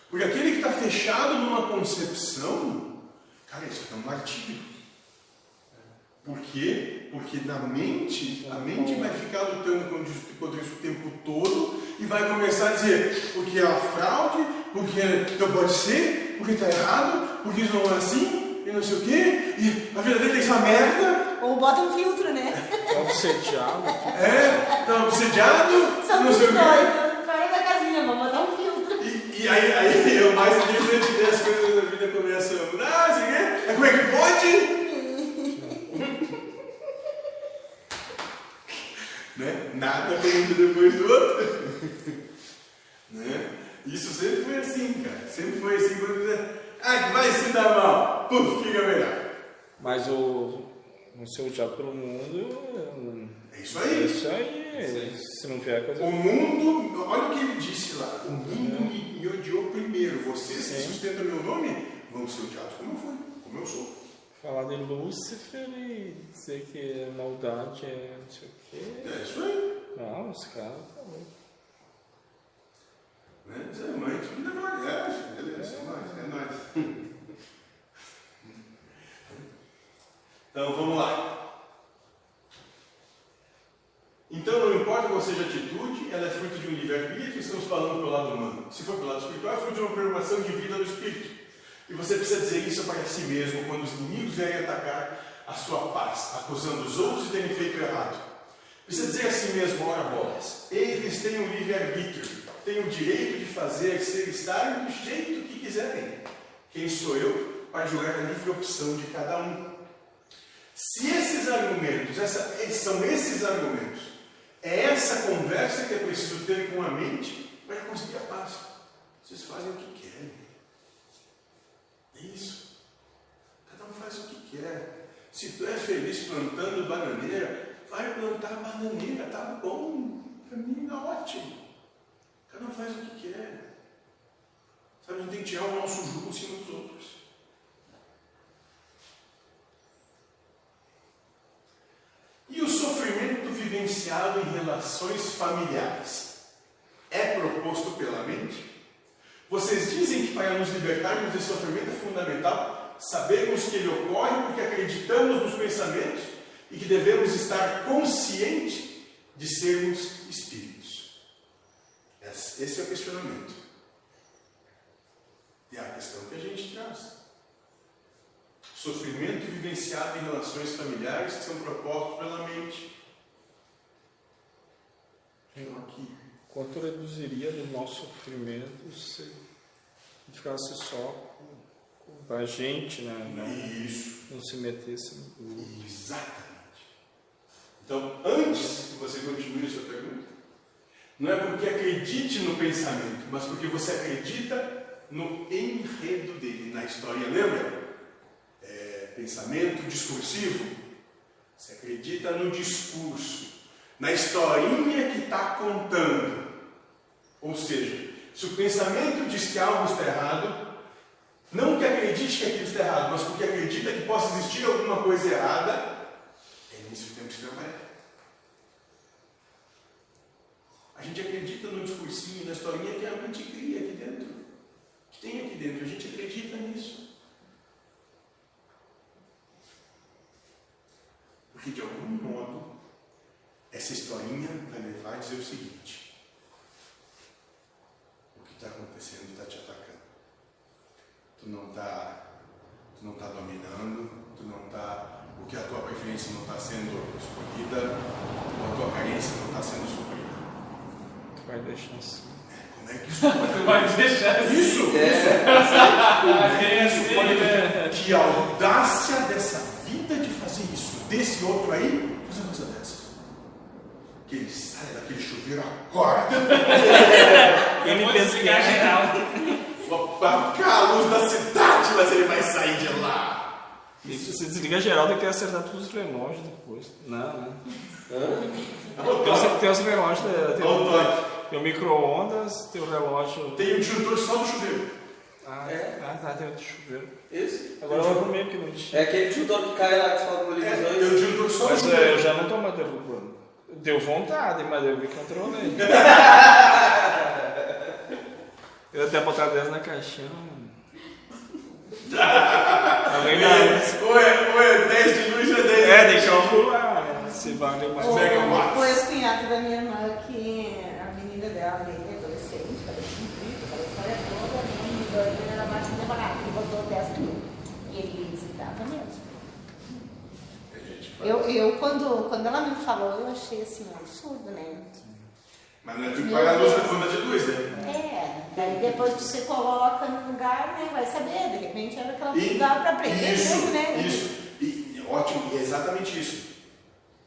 Porque aquele que está fechado numa concepção, cara, isso é um martírio. Por quê? Porque na mente, a mente vai ficar lutando contra isso, contra isso o tempo todo e vai começar a dizer porque é uma fraude, porque não pode ser, porque está errado, porque isso não é assim, e não sei o quê, e a vida dele tem que ser uma merda, Ou bota um filtro, né? Obsediado. é, tá obsediado, São não sei o quê. doido. Fora da casinha, vamos botar um filtro. E, e aí, aí eu mais interessante que as coisas da vida começam a mudar, assim, né? É como é que pode? Né? Nada um depois do outro. né? Isso sempre foi assim, cara. Sempre foi assim quando dizer, ah, que vai se dar mal, puf, fica melhor. Mas o, o seu diabo pelo mundo É isso é aí. isso aí. se não vier coisa. O mundo, olha o que ele disse lá: o mundo me, me odiou primeiro. Vocês que sustentam meu nome vão ser odiados como eu fui, como eu sou. Falar de Lúcifer e dizer que maldade é não sei o. É isso aí. Não, os caras tá louco. Né? Dizer, mãe, tudo é. É, beleza, é nóis, é nóis. Então vamos lá. Então não importa qual seja a atitude, ela é fruto de um livre-arbítrio, estamos falando pelo lado humano. Se for pelo lado espiritual, é fruto de uma programação de vida do espírito. E você precisa dizer isso para si mesmo quando os inimigos vierem atacar a sua paz, acusando os outros de terem feito errado. Precisa dizer a si mesmo, ora bolas, eles têm um livre-arbítrio, têm o direito de fazer, ser, estar do jeito que quiserem. Quem sou eu para julgar a livre opção de cada um? Se esses argumentos, essa- são esses argumentos, é essa conversa que é preciso ter com a mente para conseguir a paz. Vocês fazem o que querem. É isso. Cada um faz o que quer. Se tu é feliz plantando bananeira, vai plantar bananeira, tá bom. Para mim tá ótimo. Cada um faz o que quer. Sabe, gente tem que tirar o nosso jugo em cima dos outros. E o sofrimento vivenciado em relações familiares é proposto pela mente? Vocês dizem que para nos libertarmos desse sofrimento é fundamental sabermos que ele ocorre porque acreditamos nos pensamentos e que devemos estar conscientes de sermos espíritos. Esse é o questionamento. E é a questão que a gente traz. Sofrimento vivenciado em relações familiares que são propostos pela mente. Estão aqui. Quanto reduziria do nosso sofrimento se ficasse só com, com a gente, né? Não, Isso. não se metesse no. Exatamente. Então, antes que você continue a sua pergunta, não é porque acredite no pensamento, mas porque você acredita no enredo dele, na história. Lembra? É, pensamento discursivo. Você acredita no discurso, na historinha que está contando. Ou seja, se o pensamento diz que algo está errado, não que acredite que aquilo está errado, mas porque acredita que possa existir alguma coisa errada, nisso temos que trabalhar. A gente acredita no discursinho, na historinha que a mente cria aqui dentro. Que tem aqui dentro. A gente acredita nisso. Porque de algum modo, essa historinha vai levar a dizer o seguinte: o que está acontecendo está te atacando. Tu não está tu não tá dominando, tu não está. O que a tua preferência não está sendo escolhida, ou a tua carência não está sendo suprida. Tu vai deixar assim. Como é que isso pode Tu vai deixar isso. Isso! É Olha, né? Que audácia dessa vida de fazer isso, desse outro aí, fazer uma coisa dessas. Que ele sai daquele chuveiro agora. Ele pensa que desligar é. geral. Vou apagar a luz da cidade, mas ele vai sair de lá. E se você desliga geral, tem que acertar todos os relógios depois. Não, né? Tem os, tem os relógios, né? tem, Olha o tem o micro-ondas, tem o relógio. Tem um disjuntor só no chuveiro. Ah, É. ah, tá, tem o de chuveiro. Isso. Agora eu arrumei que não tinha. É aquele judô que cai lá que fala com É, tem televisões. um disjuntor só Mas é, eu já não tô mais derrubando. Deu vontade, mas eu me controlei. eu até botar 10 na caixinha. Da luz. Ou é, ou é 10 de luz ou é 10 É, de tem que calcular né, se vale mais. O, Mega watts. o ex-cunhado da minha irmã, que a menina dela, é adolescente, parece incrível, aquela história toda, né? e daí ele era mais demorado, ele botou 10 mil. E ele visitava mesmo. Eu, eu quando, quando ela me falou, eu achei assim um absurdo, né? Mas não é tu que paga a luz da conta de luz, né? É, daí depois que você coloca no lugar, né, vai saber, de repente era aquela E- dava para aprender isso, mesmo, né? Isso, e, ótimo, e é exatamente isso.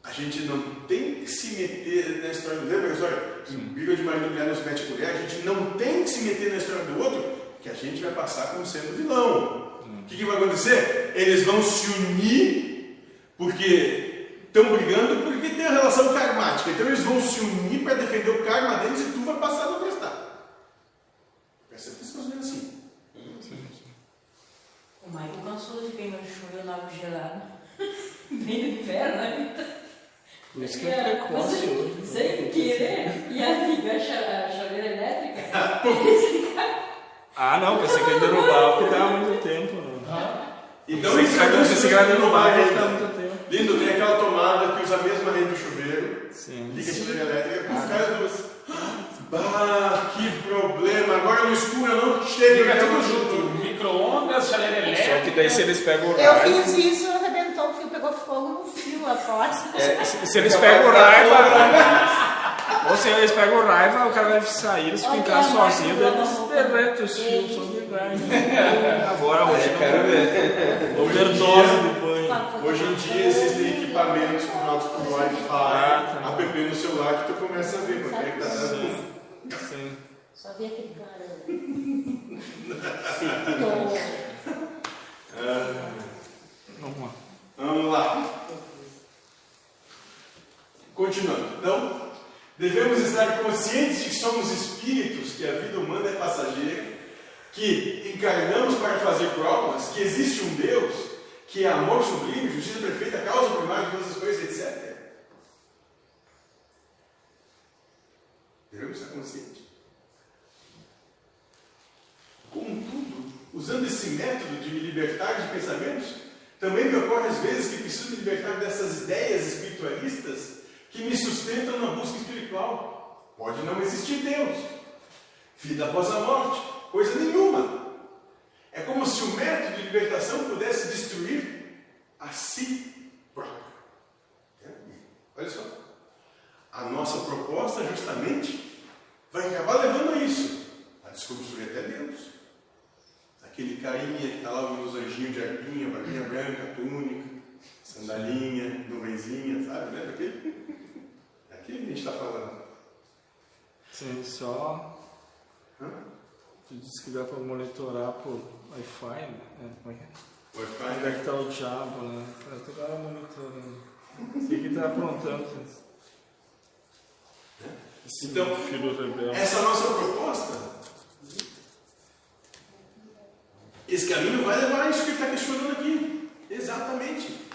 A gente não tem que se meter na história do lembra a história? Em briga de marido e mulher não se mete colher, a gente não tem que se meter na história do outro, que a gente vai passar como sendo vilão. O que, que vai acontecer? Eles vão se unir, porque estão brigando porque tem a relação karmática. Então eles vão se unir para defender o karma deles e tu vai passar a não prestar. Presta atenção menos assim. O Michael cansou de ver no chuva na água gelada. Bem no inverno, né? Por isso que é precoce hoje. Sem querer. E aí liga a cha- a chaveira elétrica. Ah, não, pensei que ia derrubar porque tava há muito tempo. Né? Então isso é ia- como se muito tempo. Lindo, tem aquela tomada que usa a mesma rede do chuveiro. Sim. Liga a chuveira elétrica com os caras duas. Bah, que problema! Agora no escuro eu não chego Liga eu tudo junto. Micro-ondas, chaleira Só elétrica. que daí se eles pegam o Eu raio. fiz isso, arrebentou o fio, pegou fogo no fio, a força. É, Se, se eles pegam raiva. Ou se eles pegam raiva, o cara vai sair, eles ficam em casa sozinhos, eles derretem os fios, só de raiva. Agora hoje É, quero ver. Overdose do banho. Hoje em dia existem equipamentos controlados por Wi-Fi, app no celular que tu começa a ver quando é que tá dando. Sim. Só vi aquele cara. Vamos lá. Vamos lá. Continuando. Então, devemos estar conscientes de que somos espíritos, que a vida humana é passageira, que encarnamos para fazer provas, que existe um Deus, que é amor sublime, justiça perfeita, causa primária de todas as coisas, etc. Devemos estar conscientes. Contudo, usando esse método de me libertar de pensamentos, também me ocorre às vezes que preciso me libertar dessas ideias espiritualistas que me sustentam na busca espiritual. Pode não existir Deus, vida após a morte, coisa nenhuma. É como se o método de libertação pudesse destruir a si próprio. É? Olha só. A nossa proposta justamente vai acabar levando a isso, a desconstruir até Deus. Aquele carinha que está lá os anjinhos de arpinha, barbinha branca, túnica, sandalinha, nuvenzinha, sabe? Lembra aquele? É aquele que a gente está falando. Sim, só. Hã? Tu disse que dá pra monitorar por Wi-Fi, né? É, como é que é? Wi-Fi, Onde é que tá o diabo, né? Tá toda hora monitorando. O que que tá aprontando? Esse Então, filho rebelde. Essa nossa proposta, esse caminho vai levar a isso que ele está questionando aqui. Exatamente.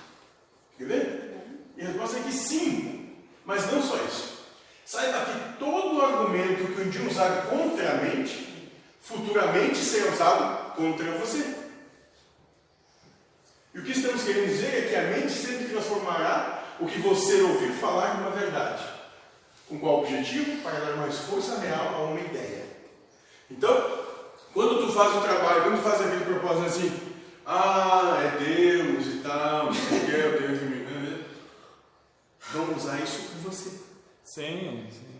Quer ver? E a resposta é que sim, mas não só isso. Saiba que todo argumento que um dia usar contra a mente, futuramente será usado contra você. E o que estamos querendo dizer é que a mente sempre transformará o que você ouvir falar numa verdade. Com qual objetivo? Para dar mais força real a uma ideia. Então, quando tu faz um trabalho, quando tu faz aquele propósito assim, ah, é Deus e tal, não sei o que, me engana, vamos usar isso com você. Sim, sim.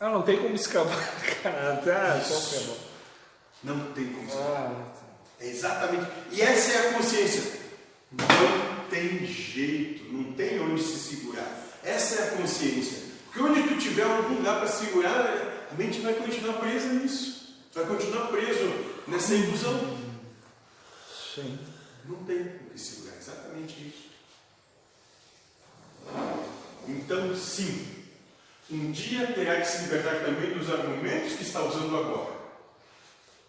Ah, não tem como escapar, cara. Que é bom. Não tem como ser. Ah, É exatamente. E essa é a consciência. Não tem jeito, não tem onde se segurar. Essa é a consciência. Porque onde tu tiver algum lugar para segurar, a mente vai continuar presa nisso. Vai continuar preso nessa ilusão. sim. Não tem o que segurar, exatamente isso. Então, sim, um dia terá que se libertar também dos argumentos que está usando agora.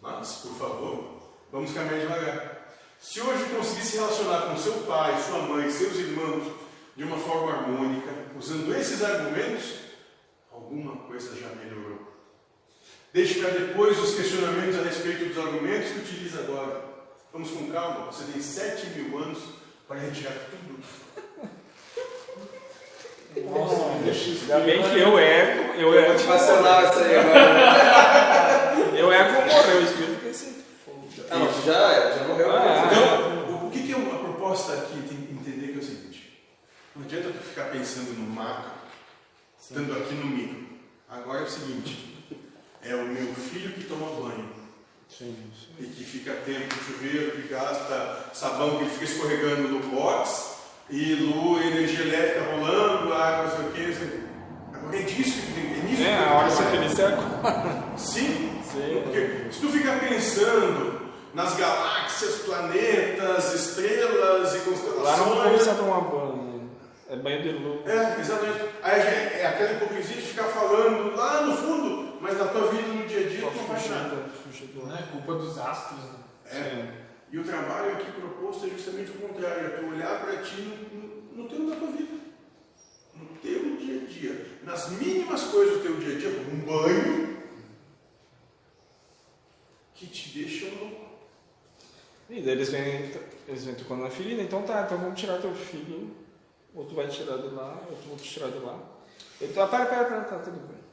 Mas, por favor, vamos caminhar devagar. Se hoje conseguir se relacionar com seu pai, sua mãe, seus irmãos de uma forma harmônica, usando esses argumentos, alguma coisa já melhorou. Deixe para depois os questionamentos a respeito dos argumentos que utiliza agora. Vamos com calma, você tem sete mil anos para retirar tudo. Ainda bem que eu ego, eu ego. motivacional essa aí agora. Eu ego vou morrer, o espírito que se foda. Não, tu já, já morreu. Ah, Então, o, o que, que é uma proposta aqui? Tem que entender que é o seguinte: não adianta tu ficar pensando no macro, estando aqui no micro. Agora é o seguinte: é o meu filho que toma banho Sim, sim. e que fica tempo no chuveiro, que gasta sabão, que ele fica escorregando no box, e luz, energia elétrica rolando, água, não sei o que. não sei. Agora é disso que tem é nisso É, que a hora que feliz é agora. Sim, Sim. porque se tu ficar pensando nas galáxias, planetas, estrelas e Lá não constelações. precisar tomar banho. É banho de lua. É, exatamente. Aí é, é aquela hipocrisia de ficar falando lá no fundo, mas na tua vida, no dia a dia, tu não faz nada. Não é culpa dos astros. Né? É. E o trabalho aqui proposto é justamente o contrário, é tu olhar para ti no, no, no teu, na tua vida, no teu dia a dia, nas mínimas coisas do teu dia a dia, como um banho, que te deixam louco. E daí eles vêm, eles vêm tocando na ferida, então tá, então vamos tirar teu filho, ou tu vai tirar de lá, ou tu te tirar de lá. Eu tô, ah, pera, pera, pera, tá tudo bem.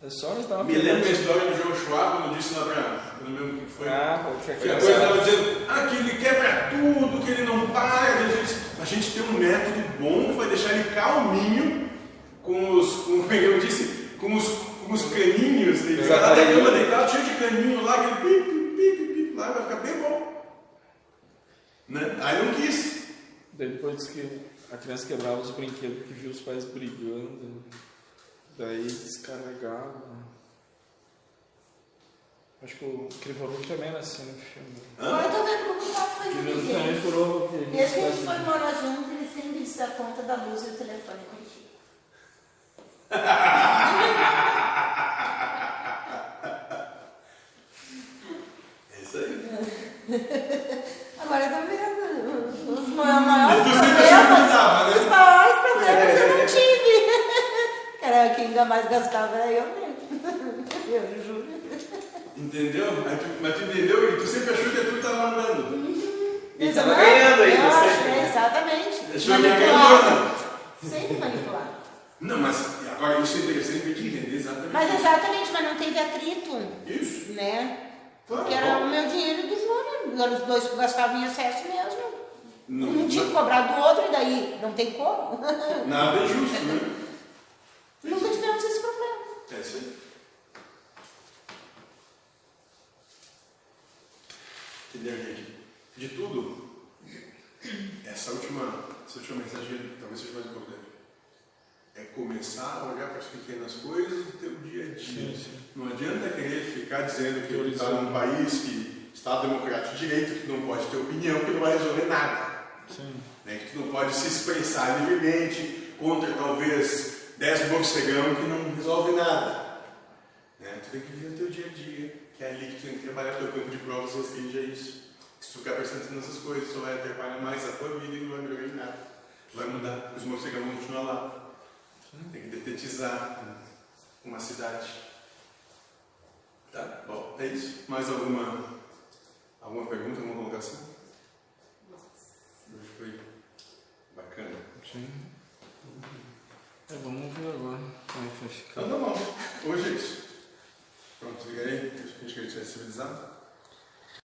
É só dar uma Me lembra a pedida. história do Joshua quando disse lá para. Eu não lembro o que foi. Ah, pô, que a Que coisa estava dizendo, ah, que ele quebra tudo, que ele não para. Ele disse, a gente tem um método bom que vai deixar ele calminho, com os, com, como eu disse, com os, com os caninhos dele. Ele na Exatamente. cama deitado, cheio de caninho lá, aquele pip, pip, pip, pip, lá, vai ficar bem bom. Né? Aí não quis. Depois disse que a criança quebrava os brinquedos que viu os pais brigando. Daí descarregava. Acho que o Krivoruk também era assim no filme. Agora eu tô vendo como o papo foi O Krivoruk também furou. Desde que a gente foi morar junto, ele sempre disse a conta da luz e o telefone contigo. É isso aí. Agora eu tô vendo. Os ma- maiores Tu sempre problemas. ajudava, né? Os maiores problemas eu não quem ainda mais gastava era eu mesmo. Eu juro. Entendeu? Mas tu, mas tu entendeu? E tu sempre achou que tu estava mandando. E tava Não, ganhando ainda, eu acho, sempre. é, Exatamente. Deixou me Manipulado. enganando. Sempre manipulado. Não, mas agora isso é interessante pra entender exatamente. Mas exatamente, mas não teve atrito, Isso. né? Claro. Porque era o meu dinheiro e do Júnior. Os dois gastavam em excesso mesmo. Não, Um tinha que cobrar do outro e daí não tem como. Nada é justo, né? Nunca tivemos esse problema. É aí. Entendeu, gente? De tudo, essa última, essa última mensagem talvez seja mais importante. É começar a olhar para as pequenas coisas do teu dia a dia. Sim, sim. Não adianta querer ficar dizendo que tu está num país que está democrático de direito, que tu não pode ter opinião, que não vai resolver nada. Sim. né, que tu não pode se expressar livremente contra talvez 10 morcegão que não resolve nada. Né? Tu tem que viver o teu dia a dia, que é ali que tu tem que trabalhar teu campo de provas restringe a isso. Se tu ficar atenção nessas coisas, só vai atrapalhar mais a tua vida e não vai melhorar em nada. Tu vai mudar, os morcegão vão continuar lá. Tem que detetizar né, uma cidade. Tá, bom, é isso. Mais alguma, alguma pergunta, alguma colocação? Hoje foi bacana. Sim. É, vamos ver agora como é que vai ficar. Então tá bom. Hoje é isso. Pronto, liga aí. Acho que a gente ser civilizado.